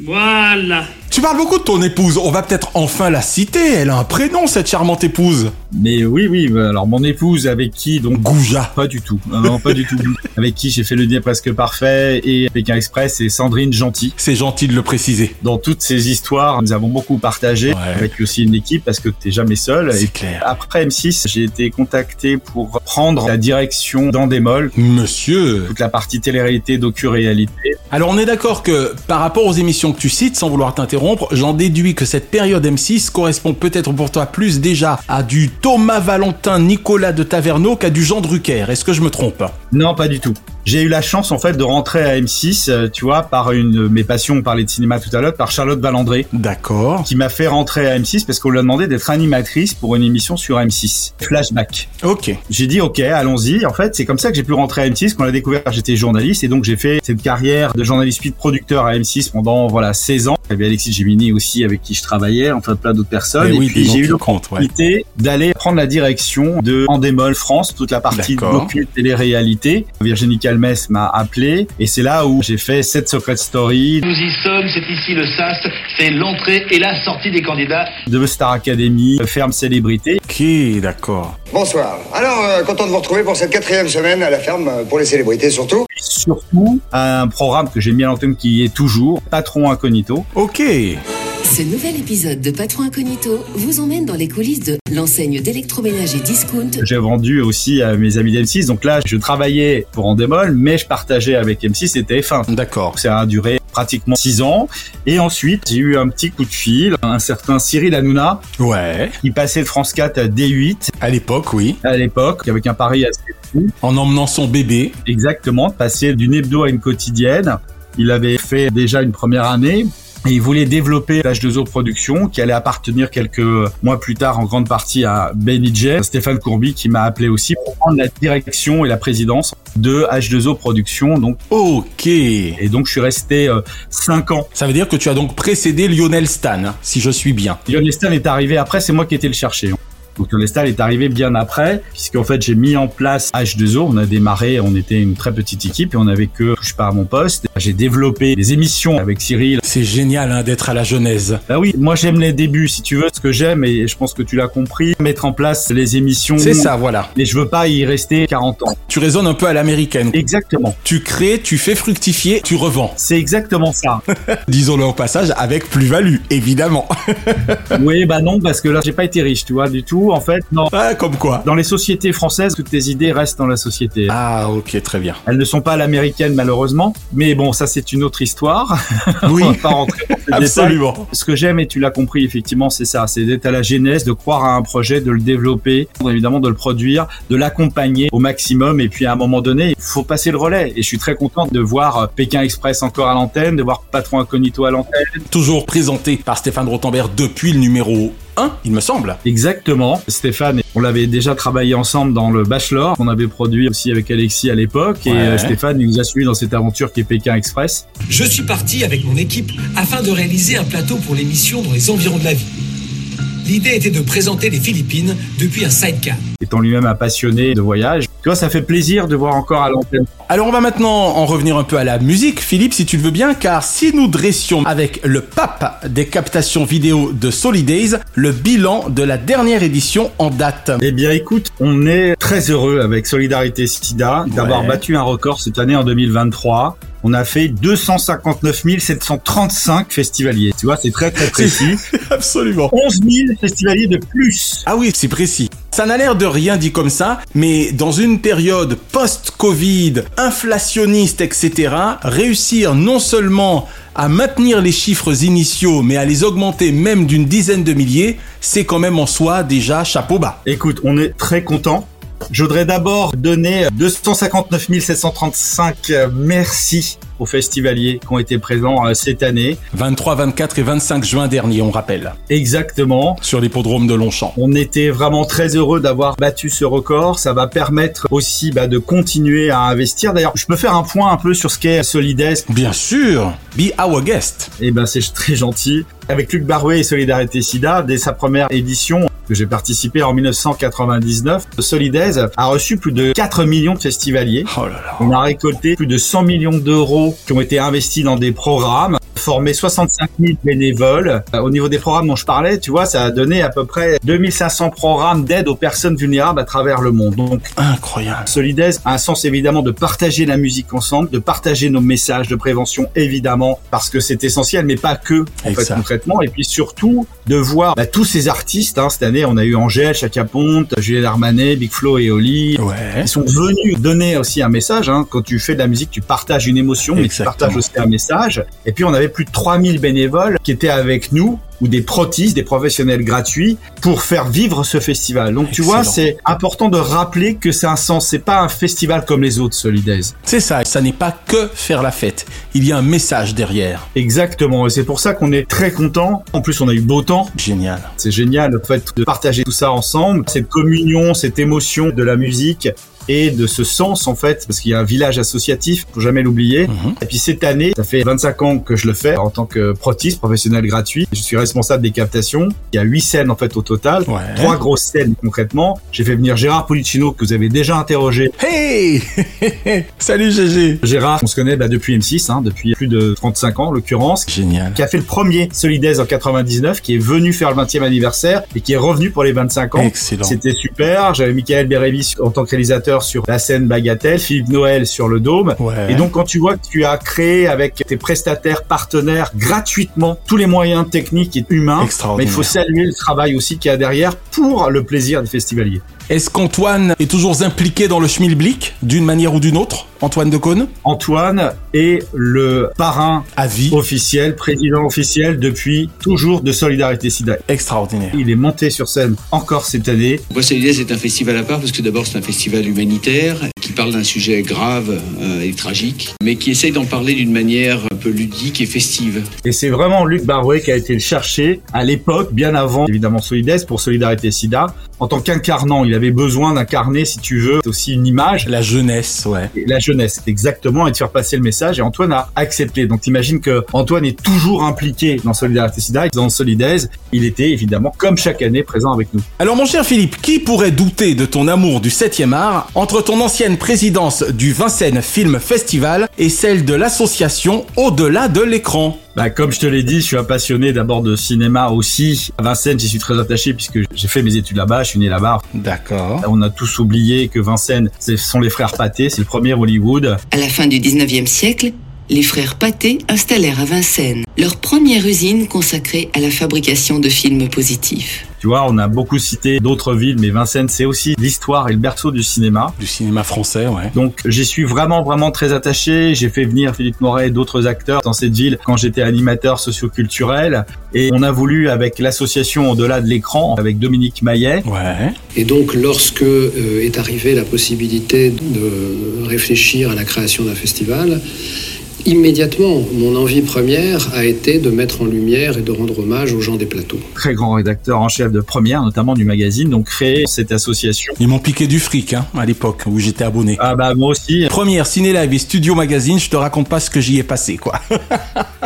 Speaker 6: Voilà.
Speaker 5: Tu parles beaucoup de ton épouse, on va peut-être enfin la citer, elle a un prénom cette charmante épouse.
Speaker 13: Mais oui, oui, bah, alors mon épouse avec qui donc
Speaker 5: Gouja.
Speaker 13: Pas du tout, non, non, pas du tout. avec qui j'ai fait le dîner presque parfait et Pékin Express, c'est Sandrine Gentil.
Speaker 5: C'est gentil de le préciser.
Speaker 13: Dans toutes ces histoires, nous avons beaucoup partagé
Speaker 5: Ouais.
Speaker 13: avec aussi une équipe parce que t'es jamais seul.
Speaker 5: C'est
Speaker 13: Et
Speaker 5: clair.
Speaker 13: après M6, j'ai été contacté pour prendre la direction d'Endemol,
Speaker 5: Monsieur.
Speaker 13: toute la partie télé-réalité, docu-réalité.
Speaker 5: Alors on est d'accord que par rapport aux émissions que tu cites, sans vouloir t'interrompre, j'en déduis que cette période M6 correspond peut-être pour toi plus déjà à du Thomas Valentin Nicolas de Taverneau qu'à du Jean Drucker. Est-ce que je me trompe?
Speaker 13: Non, pas du tout. J'ai eu la chance en fait de rentrer à M6, euh, tu vois, par une de mes passions, on parlait de cinéma tout à l'heure, par Charlotte Valandré.
Speaker 5: D'accord.
Speaker 13: Qui m'a fait rentrer à M6 parce qu'on lui a demandé d'être animatrice pour une émission sur M6. Flashback.
Speaker 5: Ok.
Speaker 13: J'ai dit ok, allons-y. En fait, c'est comme ça que j'ai pu rentrer à M6. Quand on l'a découvert, j'étais journaliste et donc j'ai fait cette carrière de journaliste puis de producteur à M6 pendant voilà 16 ans. Il y avait Alexis Gemini aussi avec qui je travaillais, enfin plein d'autres personnes.
Speaker 5: Eh
Speaker 13: et
Speaker 5: oui,
Speaker 13: puis j'ai eu
Speaker 5: comptent, ouais.
Speaker 13: l'opportunité d'aller prendre la direction de Endemol France, toute la partie docu télé-réalité. Virginie Calmes m'a appelé et c'est là où j'ai fait cette Secret Story
Speaker 20: Nous y sommes, c'est ici le SAS, c'est l'entrée et la sortie des candidats.
Speaker 13: de Star Academy, Ferme Célébrité.
Speaker 5: Ok, d'accord.
Speaker 21: Bonsoir. Alors, euh, content de vous retrouver pour cette quatrième semaine à la ferme, euh, pour les célébrités surtout.
Speaker 13: Surtout un programme que j'ai mis à l'antenne qui est toujours Patron Incognito.
Speaker 5: Ok.
Speaker 22: Ce nouvel épisode de Patron Incognito vous emmène dans les coulisses de l'enseigne d'électroménager Discount.
Speaker 13: J'ai vendu aussi à mes amis d'M6. Donc là, je travaillais pour Endemol, mais je partageais avec M6 et TF1.
Speaker 5: D'accord.
Speaker 13: Ça a duré pratiquement 6 ans. Et ensuite, j'ai eu un petit coup de fil, un certain Cyril Hanouna.
Speaker 5: Ouais.
Speaker 13: Qui passait de France 4 à D8.
Speaker 5: À l'époque, oui.
Speaker 13: À l'époque, avec un pari assez fou.
Speaker 5: En emmenant son bébé.
Speaker 13: Exactement, passer d'une hebdo à une quotidienne. Il avait fait déjà une première année. Et il voulait développer H2O Productions, qui allait appartenir quelques mois plus tard en grande partie à Benny J. Stéphane Courby qui m'a appelé aussi pour prendre la direction et la présidence de H2O Productions. Donc,
Speaker 5: ok.
Speaker 13: Et donc, je suis resté 5 ans.
Speaker 5: Ça veut dire que tu as donc précédé Lionel Stan, hein, si je suis bien.
Speaker 13: Lionel Stan est arrivé après, c'est moi qui étais le chercher. Donc Lionel Stan est arrivé bien après, puisqu'en fait j'ai mis en place H2O. On a démarré, on était une très petite équipe et on avait que touche pas à mon poste. J'ai développé des émissions avec Cyril.
Speaker 5: C'est génial hein, d'être à la genèse.
Speaker 13: Bah oui, moi j'aime les débuts, si tu veux. Ce que j'aime, et je pense que tu l'as compris, mettre en place les émissions.
Speaker 5: C'est ça, voilà.
Speaker 13: Mais je veux pas y rester 40 ans.
Speaker 5: Tu raisonnes un peu à l'américaine.
Speaker 13: Exactement.
Speaker 5: Tu crées, tu fais fructifier, tu revends.
Speaker 13: C'est exactement ça.
Speaker 5: Disons-le au passage, avec plus-value, évidemment.
Speaker 13: oui, bah non, parce que là j'ai pas été riche, tu vois, du tout. En fait, non.
Speaker 5: Ah, comme quoi
Speaker 13: Dans les sociétés françaises, toutes tes idées restent dans la société.
Speaker 5: Ah, ok, très bien.
Speaker 13: Elles ne sont pas à l'américaine, malheureusement. Mais bon, ça c'est une autre histoire.
Speaker 5: Oui.
Speaker 13: On va pas rentrer dans ces
Speaker 5: Absolument.
Speaker 13: détails. Ce que j'aime, et tu l'as compris, effectivement, c'est ça. C'est d'être à la genèse, de croire à un projet, de le développer, évidemment de le produire, de l'accompagner au maximum. Et puis à un moment donné, il faut passer le relais. Et je suis très content de voir euh, Pékin Express encore à l'antenne, de voir Patron Incognito à l'antenne.
Speaker 5: Toujours présenté par Stéphane Rothenberg depuis le numéro 1, il me semble.
Speaker 13: Exactement. Stéphane, on l'avait déjà travaillé ensemble dans le Bachelor, qu'on avait produit aussi avec Alexis à l'époque. Et
Speaker 5: Ouais.
Speaker 13: euh, Stéphane il nous a suivi dans cette aventure qui est Pékin Express.
Speaker 23: Je suis parti avec mon équipe afin de réaliser un plateau pour l'émission dans les environs de la ville. L'idée était de présenter les Philippines depuis un sidecar.
Speaker 13: Étant lui-même un passionné de voyage, tu vois, ça fait plaisir de voir encore à l'antenne.
Speaker 5: Alors on va maintenant en revenir un peu à la musique, Philippe, si tu le veux bien, car si nous dressions avec le pape des captations vidéo de Solidays le bilan de la dernière édition en date.
Speaker 13: Eh bien, écoute, on est très heureux avec Solidarité SIDA d'avoir
Speaker 5: Ouais.
Speaker 13: battu un record cette année en 2023. On a fait 259 735 festivaliers. Tu vois, c'est très très précis.
Speaker 5: Absolument.
Speaker 13: 11 000 festivaliers de plus.
Speaker 5: Ah oui, c'est précis. Ça n'a l'air de rien dit comme ça, mais dans une période post-Covid, inflationniste, etc., réussir non seulement à maintenir les chiffres initiaux, mais à les augmenter même d'une dizaine de milliers, c'est quand même en soi déjà chapeau bas.
Speaker 13: Écoute, on est très content. Je voudrais d'abord donner 259 735 merci aux festivaliers qui ont été présents euh, cette année.
Speaker 5: 23, 24 et 25 juin dernier, on rappelle.
Speaker 13: Exactement.
Speaker 5: Sur l'hippodrome de Longchamp.
Speaker 13: On était vraiment très heureux d'avoir battu ce record. Ça va permettre aussi bah, de continuer à investir. D'ailleurs, je peux faire un point un peu sur ce qu'est Solides.
Speaker 5: Bien sûr. Be our guest.
Speaker 13: Eh ben, c'est très gentil. Avec Luc Barouet et Solidarité SIDA, dès sa première édition, que j'ai participé en 1999, Solidaise a reçu plus de 4 millions de festivaliers.
Speaker 5: Oh là là.
Speaker 13: On a récolté plus de 100 millions d'euros qui ont été investis dans des programmes. Formé 65 000 bénévoles. Euh, Au niveau des programmes dont je parlais, tu vois, ça a donné à peu près 2500 programmes d'aide aux personnes vulnérables à travers le monde. Donc,
Speaker 5: incroyable.
Speaker 13: Solidaise a un sens évidemment de partager la musique ensemble, de partager nos messages de prévention évidemment parce que c'est essentiel, mais pas que en fait, concrètement. Et puis surtout de voir bah, tous ces artistes. Hein, cette année, on a eu Angèle, Chaka Ponte, Julien Armanet, Big Flo et Oli. Ils sont venus donner aussi un message. Hein. Quand tu fais de la musique, tu partages une émotion, mais tu
Speaker 5: Exactement.
Speaker 13: partages aussi un message. Et puis on avait plus de 3000 bénévoles qui étaient avec nous ou des protistes, des professionnels gratuits pour faire vivre ce festival. Donc tu vois, c'est important de rappeler que c'est un sens, c'est pas un festival comme les autres Solidaise.
Speaker 5: C'est ça, ça n'est pas que faire la fête. Il y a un message derrière.
Speaker 13: Exactement, et c'est pour ça qu'on est très content. En plus, on a eu beau temps.
Speaker 5: Génial.
Speaker 13: C'est génial le fait de partager tout ça ensemble, cette communion, cette émotion de la musique et de ce sens en fait, parce qu'il y a un village associatif, faut jamais l'oublier.
Speaker 5: Mhm.
Speaker 13: Et puis cette année, ça fait 25 ans que je le fais en tant que protiste professionnel gratuit. Je suis responsable des captations. Il y a huit scènes en fait au total, trois grosses scènes concrètement. J'ai fait venir Gérard Policino que vous avez déjà interrogé.
Speaker 5: Hey Salut GG
Speaker 13: Gérard, on se connaît bah, depuis M6, hein, depuis plus de 35 ans en l'occurrence.
Speaker 5: Génial.
Speaker 13: Qui a fait le premier Solidaise en 99, qui est venu faire le 20e anniversaire et qui est revenu pour les 25 ans.
Speaker 5: Excellent.
Speaker 13: C'était super. J'avais Michael Bérévis en tant que réalisateur sur la scène Bagatelle, Philippe Noël sur le Dôme.
Speaker 5: Ouais.
Speaker 13: Et donc quand tu vois que tu as créé avec tes prestataires, partenaires, gratuitement tous les moyens techniques et humains, mais il faut saluer le travail aussi qu'il y a derrière pour le plaisir des festivaliers.
Speaker 5: Est-ce qu'Antoine est toujours impliqué dans le schmilblick, d'une manière ou d'une autre Antoine de Caunes?
Speaker 13: Antoine est le parrain
Speaker 5: à vie
Speaker 13: officiel, président officiel depuis toujours de Solidarité SIDA.
Speaker 5: Extraordinaire.
Speaker 13: Il est monté sur scène encore cette année.
Speaker 7: Moi, Solidaire, c'est un festival à part parce que d'abord, c'est un festival humanitaire qui parle d'un sujet grave euh, et tragique, mais qui essaye d'en parler d'une manière un peu ludique et festive.
Speaker 13: Et c'est vraiment Luc Barouet qui a été le chercher à l'époque, bien avant évidemment Solidaire pour Solidarité SIDA. En tant qu'incarnant, il avait besoin d'incarner, si tu veux, aussi une image.
Speaker 5: La jeunesse, ouais.
Speaker 13: Et la jeunesse, exactement, et de faire passer le message. Et Antoine a accepté. Donc t'imagines que Antoine est toujours impliqué dans Solidarité SIDA dans Solidaise. Il était évidemment, comme chaque année, présent avec nous.
Speaker 5: Alors mon cher Philippe, qui pourrait douter de ton amour du 7e art entre ton ancienne présidence du Vincennes Film Festival et celle de l'association Au-delà de l'écran?
Speaker 13: Bah, comme je te l'ai dit, je suis un passionné d'abord de cinéma aussi. À Vincennes, j'y suis très attaché puisque j'ai fait mes études là-bas, je suis né là-bas.
Speaker 5: D'accord.
Speaker 13: On a tous oublié que Vincennes, ce sont les frères Pathé, c'est le premier Hollywood.
Speaker 22: À la fin du 19e siècle, les frères Pathé installèrent à Vincennes leur première usine consacrée à la fabrication de films positifs.
Speaker 13: Tu vois, on a beaucoup cité d'autres villes, mais Vincennes, c'est aussi l'histoire et le berceau du cinéma.
Speaker 5: Du cinéma français, ouais.
Speaker 13: Donc, j'y suis vraiment, vraiment très attaché. J'ai fait venir Philippe Moret et d'autres acteurs dans cette ville quand j'étais animateur socioculturel. Et on a voulu, avec l'association Au-delà de l'écran, avec Dominique Maillet.
Speaker 5: Ouais.
Speaker 24: Et donc, lorsque euh, est arrivée la possibilité de réfléchir à la création d'un festival, immédiatement, mon envie première a été de mettre en lumière et de rendre hommage aux gens des plateaux.
Speaker 13: Très grand rédacteur en chef de première, notamment du magazine, donc créé cette association.
Speaker 5: Ils m'ont piqué du fric, hein, à l'époque où j'étais abonné.
Speaker 13: Ah bah moi aussi.
Speaker 5: Première Ciné Live et Studio Magazine, je te raconte pas ce que j'y ai passé, quoi.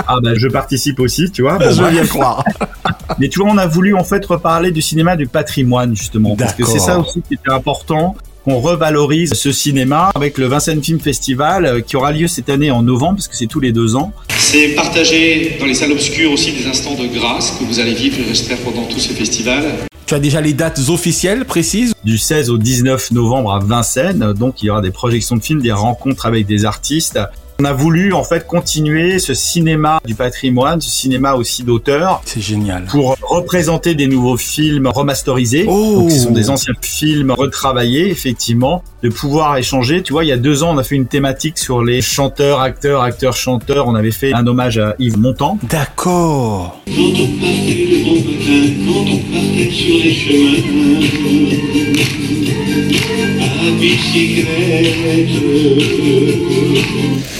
Speaker 13: Ah bah je participe aussi, tu vois.
Speaker 5: Je veux
Speaker 13: bref.
Speaker 5: bien croire.
Speaker 13: Mais tu vois, on a voulu en fait reparler du cinéma du patrimoine justement, parce que c'est ça aussi qui était important qu'on revalorise ce cinéma avec le Vincennes Film Festival euh, qui aura lieu cette année en novembre parce que c'est tous les deux ans.
Speaker 25: C'est partager dans les salles obscures aussi des instants de grâce que vous allez vivre, j'espère, pendant tout ce festival.
Speaker 5: Tu as déjà les dates officielles précises?
Speaker 13: Du 16 au 19 novembre à Vincennes, donc il y aura des projections de films, des rencontres avec des artistes. On a voulu en fait continuer ce cinéma du patrimoine, ce cinéma aussi d'auteur.
Speaker 5: C'est génial.
Speaker 13: Pour représenter des nouveaux films remasterisés.
Speaker 5: Oh.
Speaker 13: Donc ce sont des anciens films retravaillés, effectivement, de pouvoir échanger. Tu vois, il y a deux ans, on a fait une thématique sur les chanteurs, acteurs, acteurs, chanteurs. On avait fait un hommage à Yves Montand.
Speaker 5: D'accord.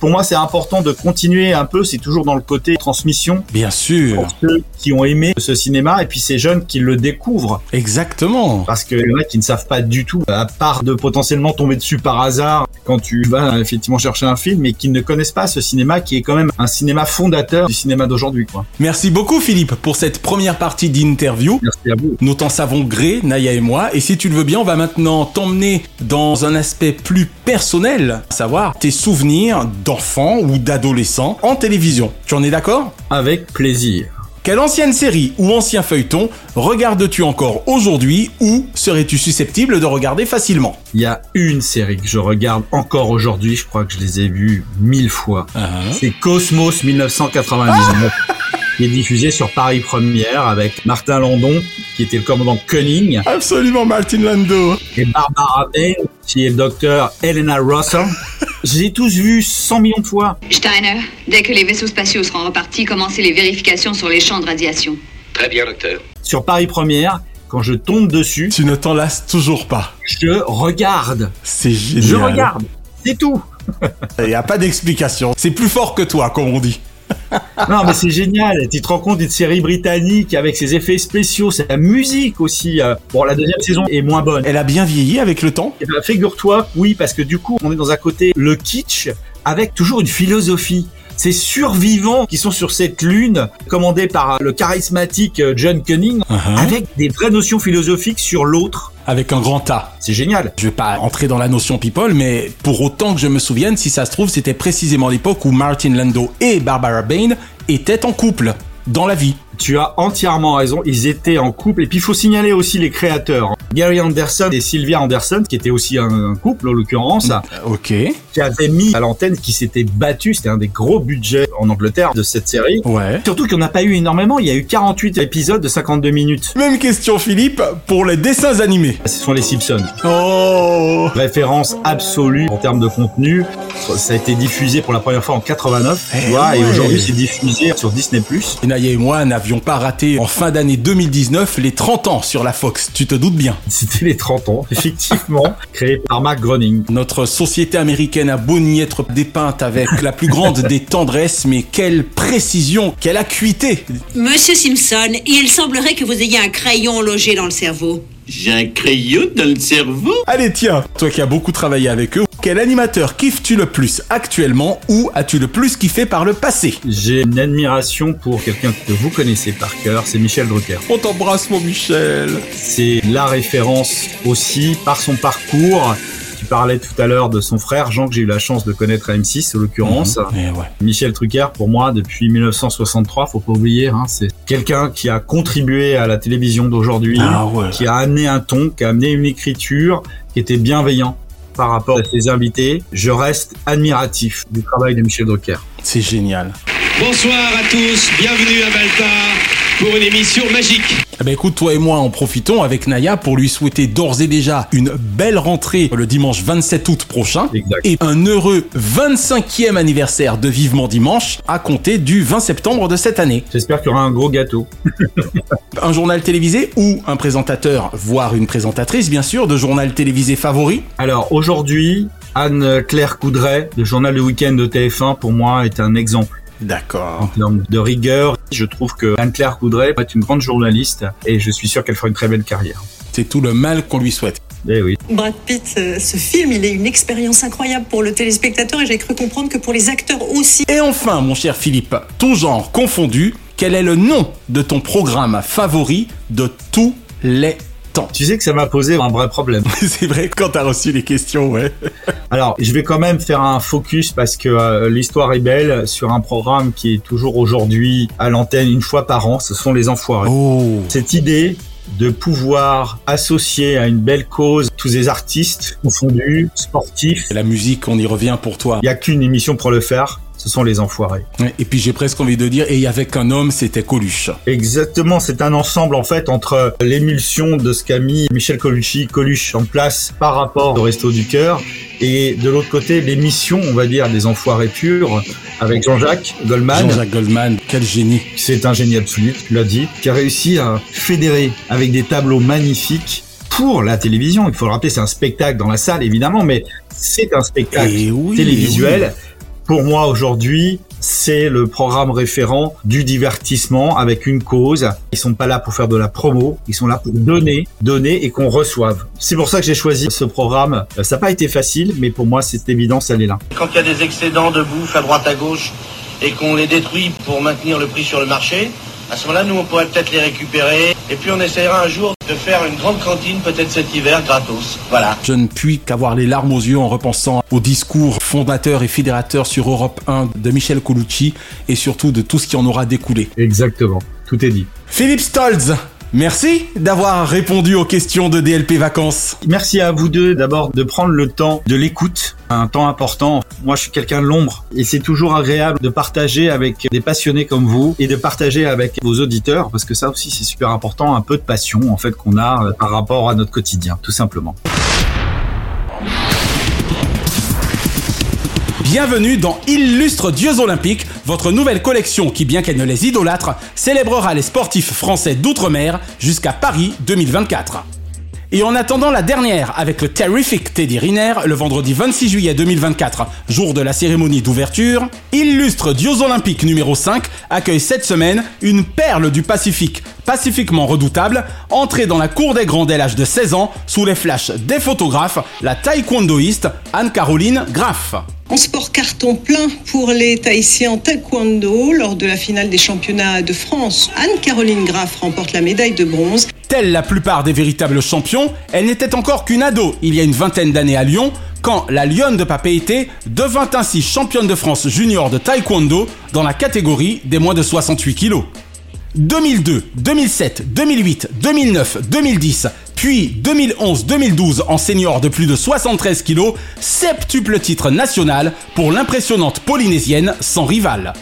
Speaker 13: Pour moi, c'est important de continuer un peu. C'est toujours dans le côté transmission.
Speaker 5: Bien sûr.
Speaker 13: Pour ceux qui ont aimé ce cinéma et puis ces jeunes qui le découvrent.
Speaker 5: Exactement.
Speaker 13: Parce qu'il y en a qui ne savent pas du tout, à part de potentiellement tomber dessus par hasard quand tu vas effectivement chercher un film, mais qui ne connaissent pas ce cinéma qui est quand même un cinéma fondateur du cinéma d'aujourd'hui, quoi.
Speaker 5: Merci beaucoup Philippe pour cette première partie d'interview.
Speaker 13: Merci à vous.
Speaker 5: Nous t'en savons gré, Naya et moi. Et si tu le veux bien, on va maintenant t'emmener dans un aspect plus personnel, à savoir tes souvenirs d'enfant ou d'adolescent en télévision. Tu en es d'accord?
Speaker 13: Avec plaisir.
Speaker 5: Quelle ancienne série ou ancien feuilleton regardes-tu encore aujourd'hui ou serais-tu susceptible de regarder facilement?
Speaker 13: Il y a une série que je regarde encore aujourd'hui, je crois que je les ai vues mille fois. C'est Cosmos 1999. qui est diffusé sur Paris Première avec Martin Landon, qui était le commandant Cunning.
Speaker 5: Absolument Martin Landon.
Speaker 13: Et Barbara Bain, qui est le docteur Elena Russell. Je les ai tous vus 100 millions de fois.
Speaker 26: Steiner, dès que les vaisseaux spatiaux seront repartis, commencez les vérifications sur les champs de radiation.
Speaker 14: Très bien, docteur.
Speaker 13: Sur Paris Première, quand je tombe dessus,
Speaker 5: Tu ne t'en lasses toujours pas.
Speaker 13: je regarde.
Speaker 5: C'est génial.
Speaker 13: Je regarde. C'est tout.
Speaker 5: Il n'y a pas d'explication. C'est plus fort que toi, comme on dit.
Speaker 13: Non, mais c'est génial. Tu te rends compte d'une série britannique avec ses effets spéciaux, sa musique aussi. euh, Bon, la deuxième saison est moins bonne.
Speaker 5: Elle a bien vieilli avec le temps
Speaker 13: Eh ben, figure-toi, oui, parce que du coup, on est dans un côté le kitsch avec toujours une philosophie. Ces survivants qui sont sur cette lune, commandés par le charismatique euh, John Cunning, avec des vraies notions philosophiques sur l'autre.
Speaker 5: Avec un grand A.
Speaker 13: C'est génial.
Speaker 5: Je vais pas entrer dans la notion people, mais pour autant que je me souvienne, si ça se trouve, c'était précisément l'époque où Martin Lando et Barbara Bain étaient en couple dans la vie.
Speaker 13: Tu as entièrement raison, ils étaient en couple. Et puis il faut signaler aussi les créateurs. Gary Anderson et Sylvia Anderson, qui étaient aussi un, couple en l'occurrence,
Speaker 5: Ok.
Speaker 13: qui avaient mis à l'antenne, qui s'était battu, c'était un des gros budgets en Angleterre de cette série.
Speaker 5: Ouais.
Speaker 13: Surtout qu'il n'y en a pas eu énormément, il y a eu 48 épisodes de 52 minutes.
Speaker 5: Même question, Philippe, pour les dessins animés.
Speaker 13: Ce sont les Simpsons.
Speaker 5: Oh
Speaker 13: Référence absolue en termes de contenu. Ça a été diffusé pour la première fois en 89, tu
Speaker 5: Eh
Speaker 13: vois, et
Speaker 5: ouais.
Speaker 13: aujourd'hui c'est diffusé sur Disney+.
Speaker 5: Et moi n'avions pas raté en fin d'année 2019 les 30 ans sur la Fox, tu te doutes bien.
Speaker 13: C'était les 30 ans, effectivement, créé par Mark Groening.
Speaker 5: Notre société américaine a beau n'y être dépeinte avec la plus grande des tendresses, mais quelle précision, quelle acuité
Speaker 27: Monsieur Simpson, il semblerait que vous ayez un crayon logé dans le cerveau.
Speaker 18: J'ai un crayon dans le cerveau.
Speaker 5: Allez tiens, toi qui as beaucoup travaillé avec eux, quel animateur kiffes-tu le plus actuellement ou as-tu le plus kiffé par le passé?
Speaker 13: J'ai une admiration pour quelqu'un que vous connaissez par cœur, c'est Michel Drucker.
Speaker 5: On t'embrasse mon Michel
Speaker 13: C'est la référence aussi par son parcours. Tu parlais tout à l'heure de son frère Jean que j'ai eu la chance de connaître à M6 en l'occurrence.
Speaker 5: Mhm. Eh ouais.
Speaker 13: Michel Drucker pour moi depuis 1963, faut pas oublier, hein, c'est quelqu'un qui a contribué à la télévision d'aujourd'hui,
Speaker 5: Ah ouais.
Speaker 13: qui a amené un ton, qui a amené une écriture, qui était bienveillant par rapport à ses invités. Je reste admiratif du travail de Michel Drucker.
Speaker 5: C'est génial.
Speaker 20: Bonsoir à tous, bienvenue à Baltar pour une émission magique.
Speaker 5: Eh ben écoute, toi et moi en profitons avec Naya pour lui souhaiter d'ores et déjà une belle rentrée le dimanche 27 août prochain et un heureux 25e anniversaire de Vivement Dimanche à compter du 20 septembre de cette année.
Speaker 13: J'espère qu'il y aura un gros gâteau.
Speaker 5: Un journal télévisé ou un présentateur, voire une présentatrice bien sûr, de journal télévisé favori?
Speaker 13: Alors aujourd'hui, Anne-Claire Coudray, le journal de week-end de TF1, pour moi, est un exemple. En
Speaker 5: D'accord.
Speaker 13: termes de rigueur, je trouve que Anne-Claire Coudray est une grande journaliste et je suis sûr qu'elle fera une très belle carrière.
Speaker 5: C'est tout le mal qu'on lui souhaite.
Speaker 13: Eh oui.
Speaker 28: Brad Pitt, ce film, il est une expérience incroyable pour le téléspectateur et j'ai cru comprendre que pour les acteurs aussi.
Speaker 5: Et enfin, mon cher Philippe, tout genre confondu, quel est le nom de ton programme favori de tous les temps
Speaker 13: Tu sais que ça m'a posé un vrai problème.
Speaker 5: C'est vrai quand t'as reçu les questions, ouais.
Speaker 13: Alors, je vais quand même faire un focus parce que euh, l'histoire est belle sur un programme qui est toujours aujourd'hui à l'antenne une fois par an. Ce sont les Enfoirés.
Speaker 5: Oh.
Speaker 13: Cette idée de pouvoir associer à une belle cause tous ces artistes confondus, sportifs.
Speaker 5: La musique, on y revient pour toi.
Speaker 13: Il n'y a qu'une émission pour le faire. Ce sont les enfoirés.
Speaker 5: Et puis j'ai presque envie de dire, et il y avait qu'un homme, c'était Coluche.
Speaker 13: Exactement, c'est un ensemble en fait entre l'émulsion de ce qu'a mis Michel Colucci, Coluche en place par rapport au Resto du Cœur et de l'autre côté l'émission, on va dire, des enfoirés purs avec Jean-Jacques Goldman.
Speaker 5: Jean-Jacques Goldman, quel génie.
Speaker 13: C'est un génie absolu, tu l'as dit, qui a réussi à fédérer avec des tableaux magnifiques pour la télévision. Il faut le rappeler, c'est un spectacle dans la salle évidemment, mais c'est un spectacle
Speaker 5: Eh oui,
Speaker 13: télévisuel. Pour moi aujourd'hui, c'est le programme référent du divertissement avec une cause. Ils sont pas là pour faire de la promo, ils sont là pour donner, donner et qu'on reçoive. C'est pour ça que j'ai choisi ce programme. Euh, Ça n'a pas été facile, mais pour moi c'est évident, ça l'est là.
Speaker 29: Quand il y a des excédents de bouffe à droite à gauche et qu'on les détruit pour maintenir le prix sur le marché,
Speaker 30: À ce moment-là, nous, on pourrait peut-être les récupérer. Et puis, on essaiera un jour de faire une grande cantine, peut-être cet hiver, gratos. Voilà.
Speaker 5: Je ne puis qu'avoir les larmes aux yeux en repensant au discours fondateur et fédérateur sur Europe 1 de Michel Colucci et surtout de tout ce qui en aura découlé.
Speaker 13: Exactement. Tout est dit.
Speaker 5: Philippe Stolz, Merci d'avoir répondu aux questions de DLP Vacances.
Speaker 13: Merci à vous deux d'abord de prendre le temps de l'écoute, un temps important. Moi, je suis quelqu'un de l'ombre et c'est toujours agréable de partager avec des passionnés comme vous et de partager avec vos auditeurs parce que ça aussi c'est super important, un peu de passion en fait qu'on a euh, par rapport à notre quotidien, tout simplement.
Speaker 5: Bienvenue dans Illustre Dieux Olympiques, votre nouvelle collection qui, bien qu'elle ne les idolâtre, célébrera les sportifs français d'outre-mer jusqu'à Paris 2024. Et en attendant la dernière avec le Terrific Teddy Riner le vendredi 26 juillet 2024, jour de la cérémonie d'ouverture, Illustre Dieux Olympiques numéro 5 accueille cette semaine une perle du Pacifique, pacifiquement redoutable, entrée dans la cour des grands dès l'âge de 16 ans sous les flashs des photographes, la taekwondoïste Anne-Caroline Graff.
Speaker 28: En sport carton plein pour les Tahitiens en taekwondo lors de la finale des championnats de France. Anne-Caroline Graff remporte la médaille de bronze.
Speaker 5: Telle la plupart des véritables champions, elle n'était encore qu'une ado il y a une vingtaine d'années à Lyon, quand la Lionne de Papeete devint ainsi championne de France junior de taekwondo dans la catégorie des moins de 68 kilos. 2002, 2007, 2008, 2009, 2010, puis 2011-2012 en senior de plus de 73 kilos, septuple titre national pour l'impressionnante polynésienne sans rival.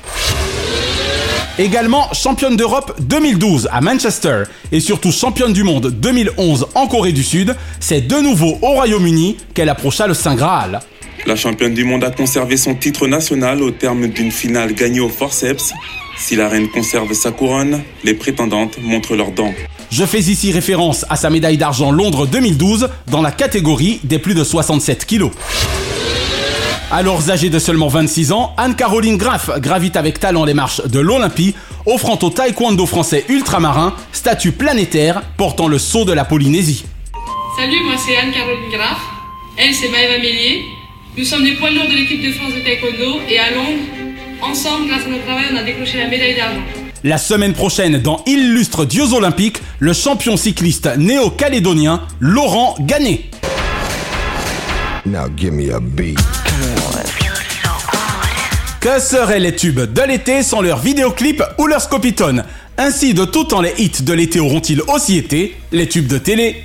Speaker 5: Également championne d'Europe 2012 à Manchester et surtout championne du monde 2011 en Corée du Sud, c'est de nouveau au Royaume-Uni qu'elle approcha le Saint Graal.
Speaker 31: La championne du monde a conservé son titre national au terme d'une finale gagnée au forceps. Si la reine conserve sa couronne, les prétendantes montrent leurs dents.
Speaker 5: Je fais ici référence à sa médaille d'argent Londres 2012 dans la catégorie des plus de 67 kilos. Alors âgée de seulement 26 ans, Anne-Caroline Graff gravite avec talent les marches de l'Olympie, offrant au taekwondo français ultramarin statut planétaire portant le sceau de la Polynésie.
Speaker 32: Salut, moi c'est Anne-Caroline Graff. Elle, c'est Maëva Mélier. Nous sommes des poids lourds de l'équipe de France de taekwondo et à Londres, ensemble, grâce à notre travail, on a décroché la médaille d'argent.
Speaker 5: La semaine prochaine, dans Illustre Dieux Olympiques, le champion cycliste néo-calédonien Laurent Gannet.
Speaker 29: Now give me a beat.
Speaker 5: Que seraient les tubes de l'été sans leurs vidéoclips ou leurs scopitones? Ainsi, de tout temps, les hits de l'été auront-ils aussi été les tubes de télé?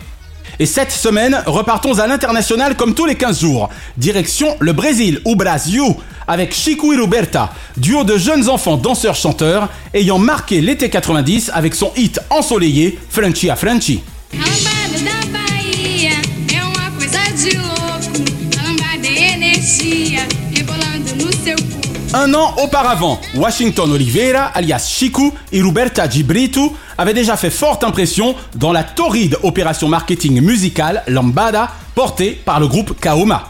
Speaker 5: Et cette semaine, repartons à l'international comme tous les 15 jours. Direction le Brésil ou Brasil avec Chico et Roberta, duo de jeunes enfants danseurs-chanteurs ayant marqué l'été 90 avec son hit ensoleillé Frenchy à Frenchy. Un an auparavant, Washington Oliveira, alias Chico, et Roberta Gibritu avaient déjà fait forte impression dans la torride opération marketing musicale Lambada portée par le groupe Kaoma.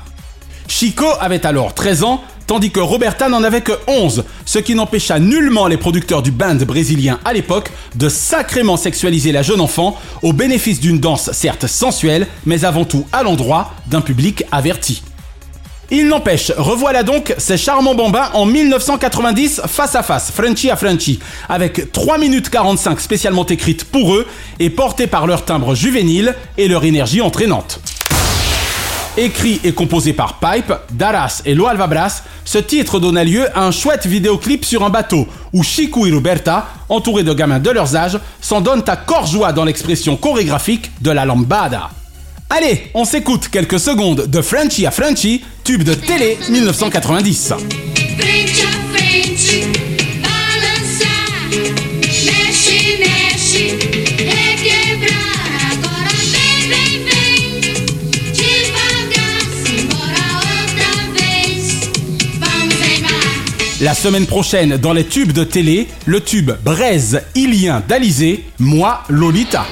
Speaker 5: Chico avait alors 13 ans, tandis que Roberta n'en avait que 11, ce qui n'empêcha nullement les producteurs du band brésilien à l'époque de sacrément sexualiser la jeune enfant au bénéfice d'une danse certes sensuelle, mais avant tout à l'endroit d'un public averti. Il n'empêche, revoilà donc ces charmants bambins en 1990 face à face, Frenchy à Frenchy, avec 3 minutes 45 spécialement écrites pour eux et portées par leur timbre juvénile et leur énergie entraînante. Écrit et composé par Pipe, Daras et Loal Vabras, ce titre donna lieu à un chouette vidéoclip sur un bateau où Chico et Roberta, entourés de gamins de leurs âges, s'en donnent à corps joie dans l'expression chorégraphique de la lambada. Allez, on s'écoute quelques secondes de Frenchy à Frenchy, tube de télé 1990. La semaine prochaine, dans les tubes de télé, le tube Braise Ilien d'Alizé, Moi Lolita.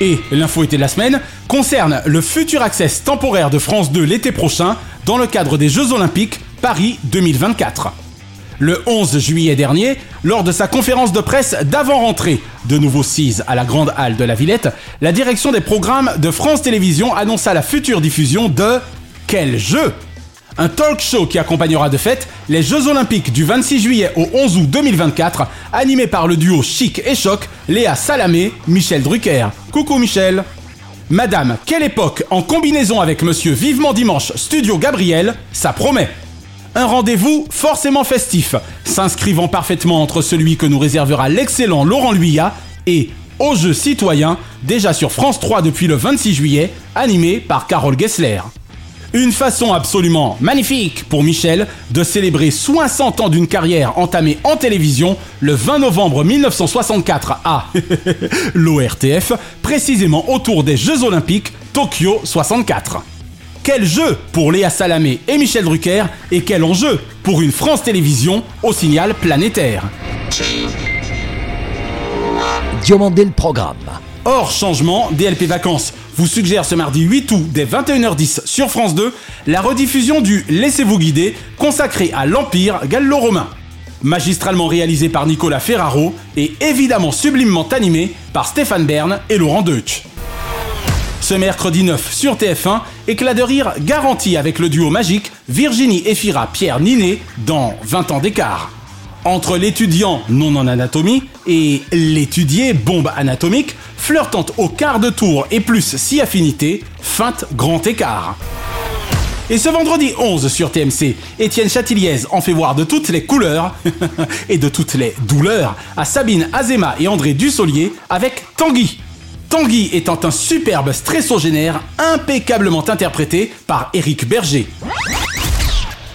Speaker 5: Et l'info été de la semaine concerne le futur access temporaire de France 2 l'été prochain dans le cadre des Jeux Olympiques Paris 2024. Le 11 juillet dernier, lors de sa conférence de presse d'avant-rentrée, de nouveau 6 à la Grande Halle de la Villette, la direction des programmes de France Télévisions annonça la future diffusion de Quel jeu? Un talk show qui accompagnera de fait les Jeux Olympiques du 26 juillet au 11 août 2024, animé par le duo Chic et Choc, Léa Salamé, Michel Drucker. Coucou Michel Madame, quelle époque en combinaison avec Monsieur Vivement Dimanche Studio Gabriel, ça promet un rendez-vous forcément festif, s'inscrivant parfaitement entre celui que nous réservera l'excellent Laurent Luyat et Au jeu citoyen, déjà sur France 3 depuis le 26 juillet, animé par Carole Gessler. Une façon absolument magnifique pour Michel de célébrer 60 ans d'une carrière entamée en télévision le 20 novembre 1964 à l'ORTF, précisément autour des Jeux Olympiques Tokyo 64. Quel jeu pour Léa Salamé et Michel Drucker et quel enjeu pour une France Télévisions au signal planétaire?
Speaker 33: Le programme.
Speaker 5: Hors changement, DLP Vacances vous suggère ce mardi 8 août dès 21h10 sur France 2 la rediffusion du Laissez-vous guider consacré à l'Empire gallo-romain. Magistralement réalisé par Nicolas Ferraro et évidemment sublimement animé par Stéphane Bern et Laurent Deutsch. Ce mercredi 9 sur TF1, éclat de rire garanti avec le duo magique Virginie Efira Pierre Ninet dans 20 ans d'écart. Entre l'étudiant non en anatomie et l'étudié bombe anatomique, flirtant au quart de tour et plus si affinité, feinte grand écart. Et ce vendredi 11 sur TMC, Étienne Chatiliez en fait voir de toutes les couleurs et de toutes les douleurs à Sabine Azema et André Dussolier avec Tanguy. Tanguy étant un superbe stressogénaire impeccablement interprété par Eric Berger.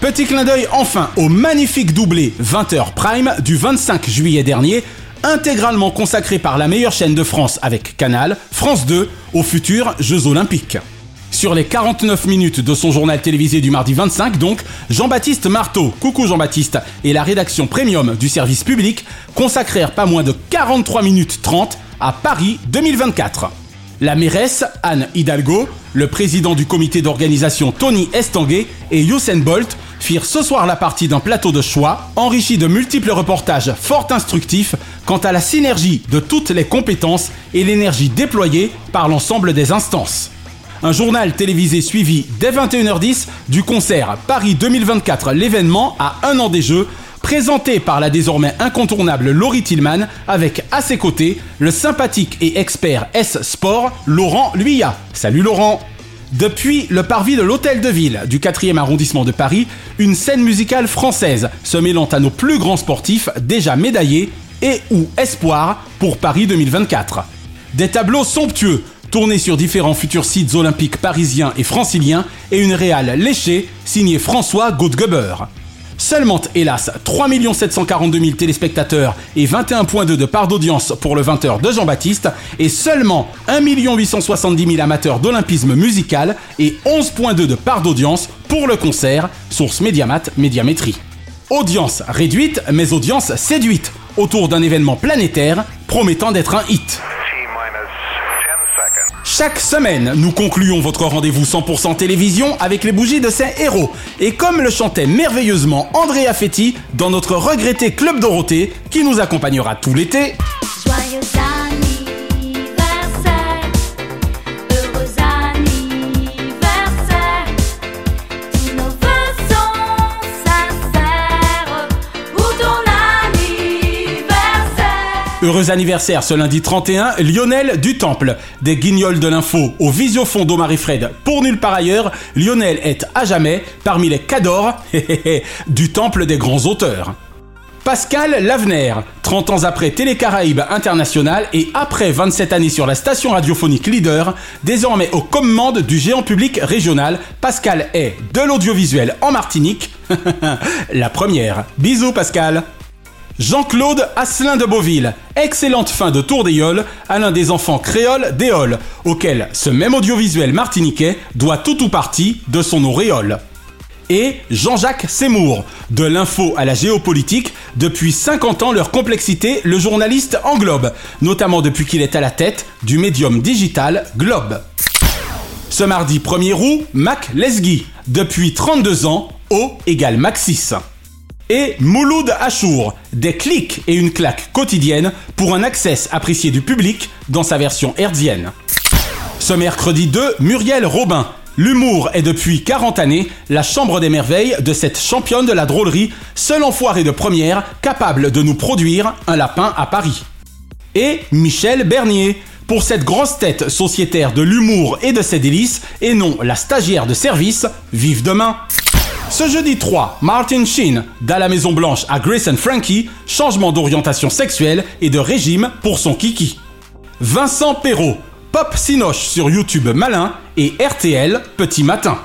Speaker 5: Petit clin d'œil enfin au magnifique doublé 20h Prime du 25 juillet dernier, intégralement consacré par la meilleure chaîne de France avec Canal, France 2, aux futurs Jeux Olympiques. Sur les 49 minutes de son journal télévisé du mardi 25, donc, Jean-Baptiste Marteau, coucou Jean-Baptiste, et la rédaction premium du service public consacrèrent pas moins de 43 minutes 30 à Paris 2024. La mairesse Anne Hidalgo, le président du comité d'organisation Tony Estanguet et Usain Bolt firent ce soir la partie d'un plateau de choix enrichi de multiples reportages fort instructifs quant à la synergie de toutes les compétences et l'énergie déployée par l'ensemble des instances. Un journal télévisé suivi dès 21h10 du concert Paris 2024 l'événement à un an des Jeux présenté par la désormais incontournable Laurie Tillman avec à ses côtés le sympathique et expert S-Sport Laurent Luyat. Salut Laurent depuis le parvis de l'Hôtel de Ville du 4e arrondissement de Paris, une scène musicale française se mêlant à nos plus grands sportifs déjà médaillés et ou espoirs pour Paris 2024. Des tableaux somptueux tournés sur différents futurs sites olympiques parisiens et franciliens et une réale léchée signée François Gaudgeber. Seulement, hélas, 3 742 000 téléspectateurs et 21.2 de part d'audience pour le 20h de Jean-Baptiste et seulement 1 870 000 amateurs d'olympisme musical et 11.2 de part d'audience pour le concert, source Médiamat Médiamétrie. Audience réduite, mais audience séduite, autour d'un événement planétaire promettant d'être un hit. Chaque semaine, nous concluons votre rendez-vous 100% télévision avec les bougies de ces héros. Et comme le chantait merveilleusement Andrea Fetti dans notre regretté Club Dorothée, qui nous accompagnera tout l'été.
Speaker 34: Heureux anniversaire
Speaker 5: ce lundi 31, Lionel du Temple. Des guignols de l'info au visiofond Marie-Fred pour nulle part ailleurs, Lionel est à jamais parmi les cadors du Temple des grands auteurs. Pascal Lavener, 30 ans après Télécaraïbes International et après 27 années sur la station radiophonique leader, désormais aux commandes du géant public régional, Pascal est de l'audiovisuel en Martinique, la première. Bisous Pascal Jean-Claude Asselin de Beauville, excellente fin de tour d'Éole à l'un des enfants créoles d'Éole, auquel ce même audiovisuel martiniquais doit tout ou partie de son auréole. Et Jean-Jacques Seymour, de l'info à la géopolitique, depuis 50 ans leur complexité, le journaliste englobe, notamment depuis qu'il est à la tête du médium digital Globe. Ce mardi 1er août, Mac Lesgui, depuis 32 ans, O égale Maxis et Mouloud Achour, des clics et une claque quotidienne pour un access apprécié du public dans sa version hertzienne. Ce mercredi 2, Muriel Robin, L'humour est depuis 40 années la chambre des merveilles de cette championne de la drôlerie, seul enfoiré de première capable de nous produire un lapin à Paris. Et Michel Bernier, pour cette grosse tête sociétaire de l'humour et de ses délices, et non la stagiaire de service, vive demain. Ce jeudi 3, Martin Sheen, d'à la Maison Blanche à Grace Frankie, changement d'orientation sexuelle et de régime pour son kiki. Vincent Perrault, Pop Sinoche sur YouTube Malin et RTL Petit Matin.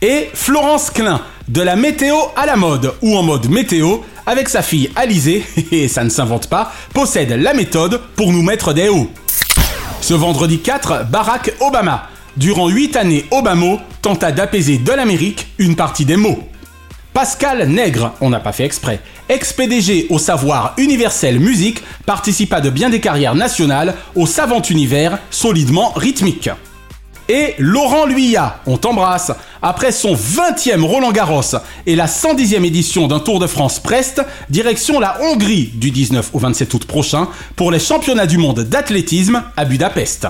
Speaker 5: Et Florence Klein, de la météo à la mode ou en mode météo, avec sa fille Alizée, et ça ne s'invente pas, possède la méthode pour nous mettre des hauts. Ce vendredi 4, Barack Obama, durant 8 années Obama, tenta d'apaiser de l'Amérique une partie des mots. Pascal Nègre, on n'a pas fait exprès, ex-PDG au savoir universel musique, participa de bien des carrières nationales au savant univers solidement rythmique. Et Laurent Luyat, on t'embrasse, après son 20e Roland Garros et la 110e édition d'un Tour de France Prest, direction la Hongrie du 19 au 27 août prochain pour les championnats du monde d'athlétisme à Budapest.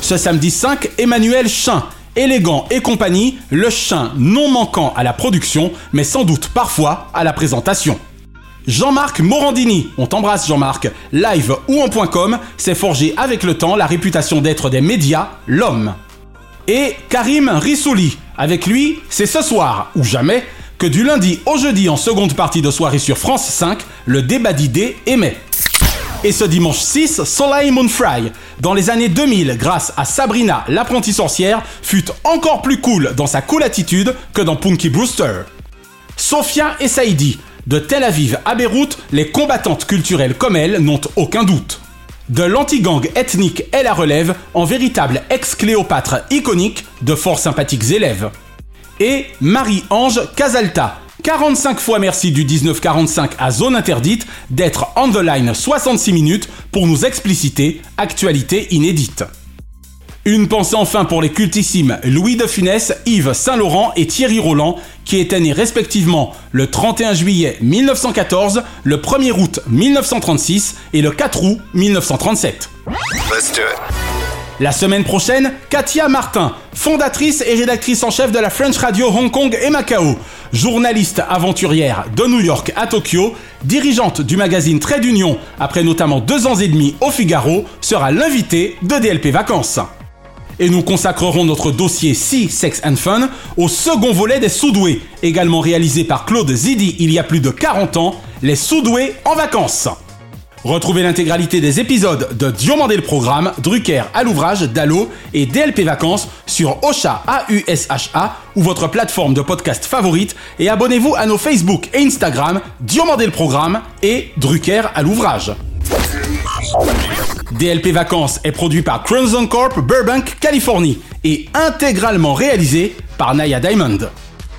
Speaker 5: Ce samedi 5, Emmanuel Chin, élégant et compagnie, le chien non manquant à la production, mais sans doute parfois à la présentation. Jean-Marc Morandini, on t'embrasse Jean-Marc, live ou en .com, s'est forgé avec le temps la réputation d'être des médias, l'homme. Et Karim Rissouli, avec lui, c'est ce soir, ou jamais, que du lundi au jeudi en seconde partie de soirée sur France 5, le débat d'idées émet. Et ce dimanche 6, Soleil Moon Fry, dans les années 2000, grâce à Sabrina l'apprentie sorcière, fut encore plus cool dans sa cool attitude que dans Punky Brewster. Sophia et Saïdi, de Tel Aviv à Beyrouth, les combattantes culturelles comme elles n'ont aucun doute. De l'anti-gang ethnique et la relève en véritable ex-Cléopâtre iconique de fort sympathiques élèves. Et Marie-Ange Casalta, 45 fois merci du 1945 à Zone Interdite d'être on the line 66 minutes pour nous expliciter actualité inédite. Une pensée enfin pour les cultissimes Louis de Funès, Yves Saint-Laurent et Thierry Roland, qui étaient nés respectivement le 31 juillet 1914, le 1er août 1936 et le 4 août 1937. La semaine prochaine, Katia Martin, fondatrice et rédactrice en chef de la French Radio Hong Kong et Macao, journaliste aventurière de New York à Tokyo, dirigeante du magazine Trade Union après notamment deux ans et demi au Figaro, sera l'invitée de DLP Vacances. Et nous consacrerons notre dossier Sea, Sex and Fun au second volet des Soudoués, également réalisé par Claude Zidi il y a plus de 40 ans, les Soudoués en vacances. Retrouvez l'intégralité des épisodes de Diomandé le Programme, Drucker à l'ouvrage, Dallo et DLP Vacances sur Ocha A-U-S-H-A ou votre plateforme de podcast favorite et abonnez-vous à nos Facebook et Instagram Diomandé le Programme et Drucker à l'ouvrage. DLP Vacances est produit par Crimson Corp Burbank, Californie et intégralement réalisé par Naya Diamond.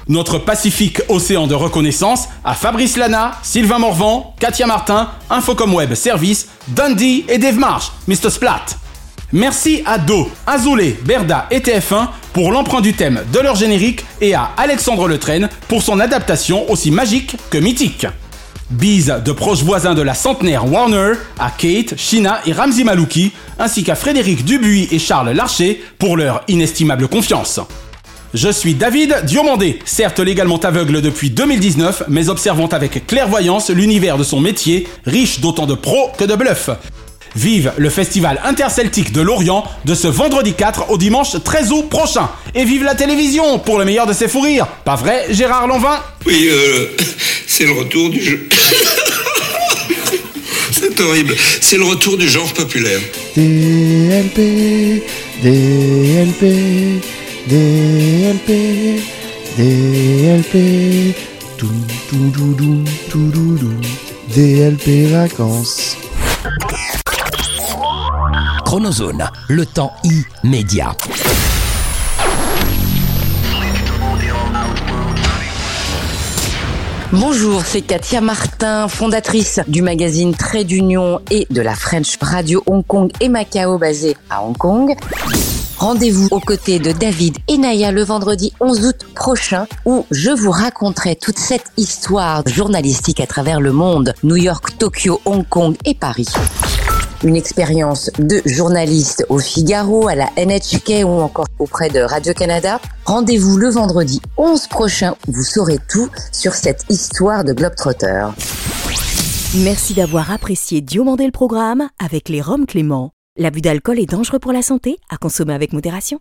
Speaker 5: Notre pacifique océan de reconnaissance à Fabrice Lana, Sylvain Morvan, Katia Martin, Infocom Web Service, Dundee et Dave Marsh, Mr. Splat. Merci à Do, Azoulay, Berda et TF1 pour l'emprunt du thème de leur générique et à Alexandre Letraine pour son adaptation aussi magique que mythique. Bise de proches voisins de la centenaire Warner à Kate, Shina et Ramzi Malouki, ainsi qu'à Frédéric Dubuis et Charles Larcher pour leur inestimable confiance. Je suis David Diomandé, certes légalement aveugle depuis 2019, mais observant avec clairvoyance l'univers de son métier, riche d'autant de pros que de bluffs. Vive le festival interceltique de Lorient de ce vendredi 4 au dimanche 13 août prochain. Et vive la télévision pour le meilleur de ses fous rires. Pas vrai, Gérard Lanvin?
Speaker 35: Oui, euh, c'est le retour du jeu. c'est horrible. C'est le retour du genre populaire.
Speaker 36: DLP, DLP, DLP, DLP, tout, tout, tout, tout, tout, tout, tout, DLP vacances.
Speaker 33: Chronozone, le temps immédiat.
Speaker 37: Bonjour, c'est Katia Martin, fondatrice du magazine Trade d'Union et de la French Radio Hong Kong et Macao basée à Hong Kong. Rendez-vous aux côtés de David et Naya le vendredi 11 août prochain où je vous raconterai toute cette histoire journalistique à travers le monde, New York, Tokyo, Hong Kong et Paris. Une expérience de journaliste au Figaro, à la NHK ou encore auprès de Radio-Canada. Rendez-vous le vendredi 11 prochain. Vous saurez tout sur cette histoire de Globetrotter.
Speaker 2: Merci d'avoir apprécié Diomandé le programme avec les Roms Clément. L'abus d'alcool est dangereux pour la santé, à consommer avec modération.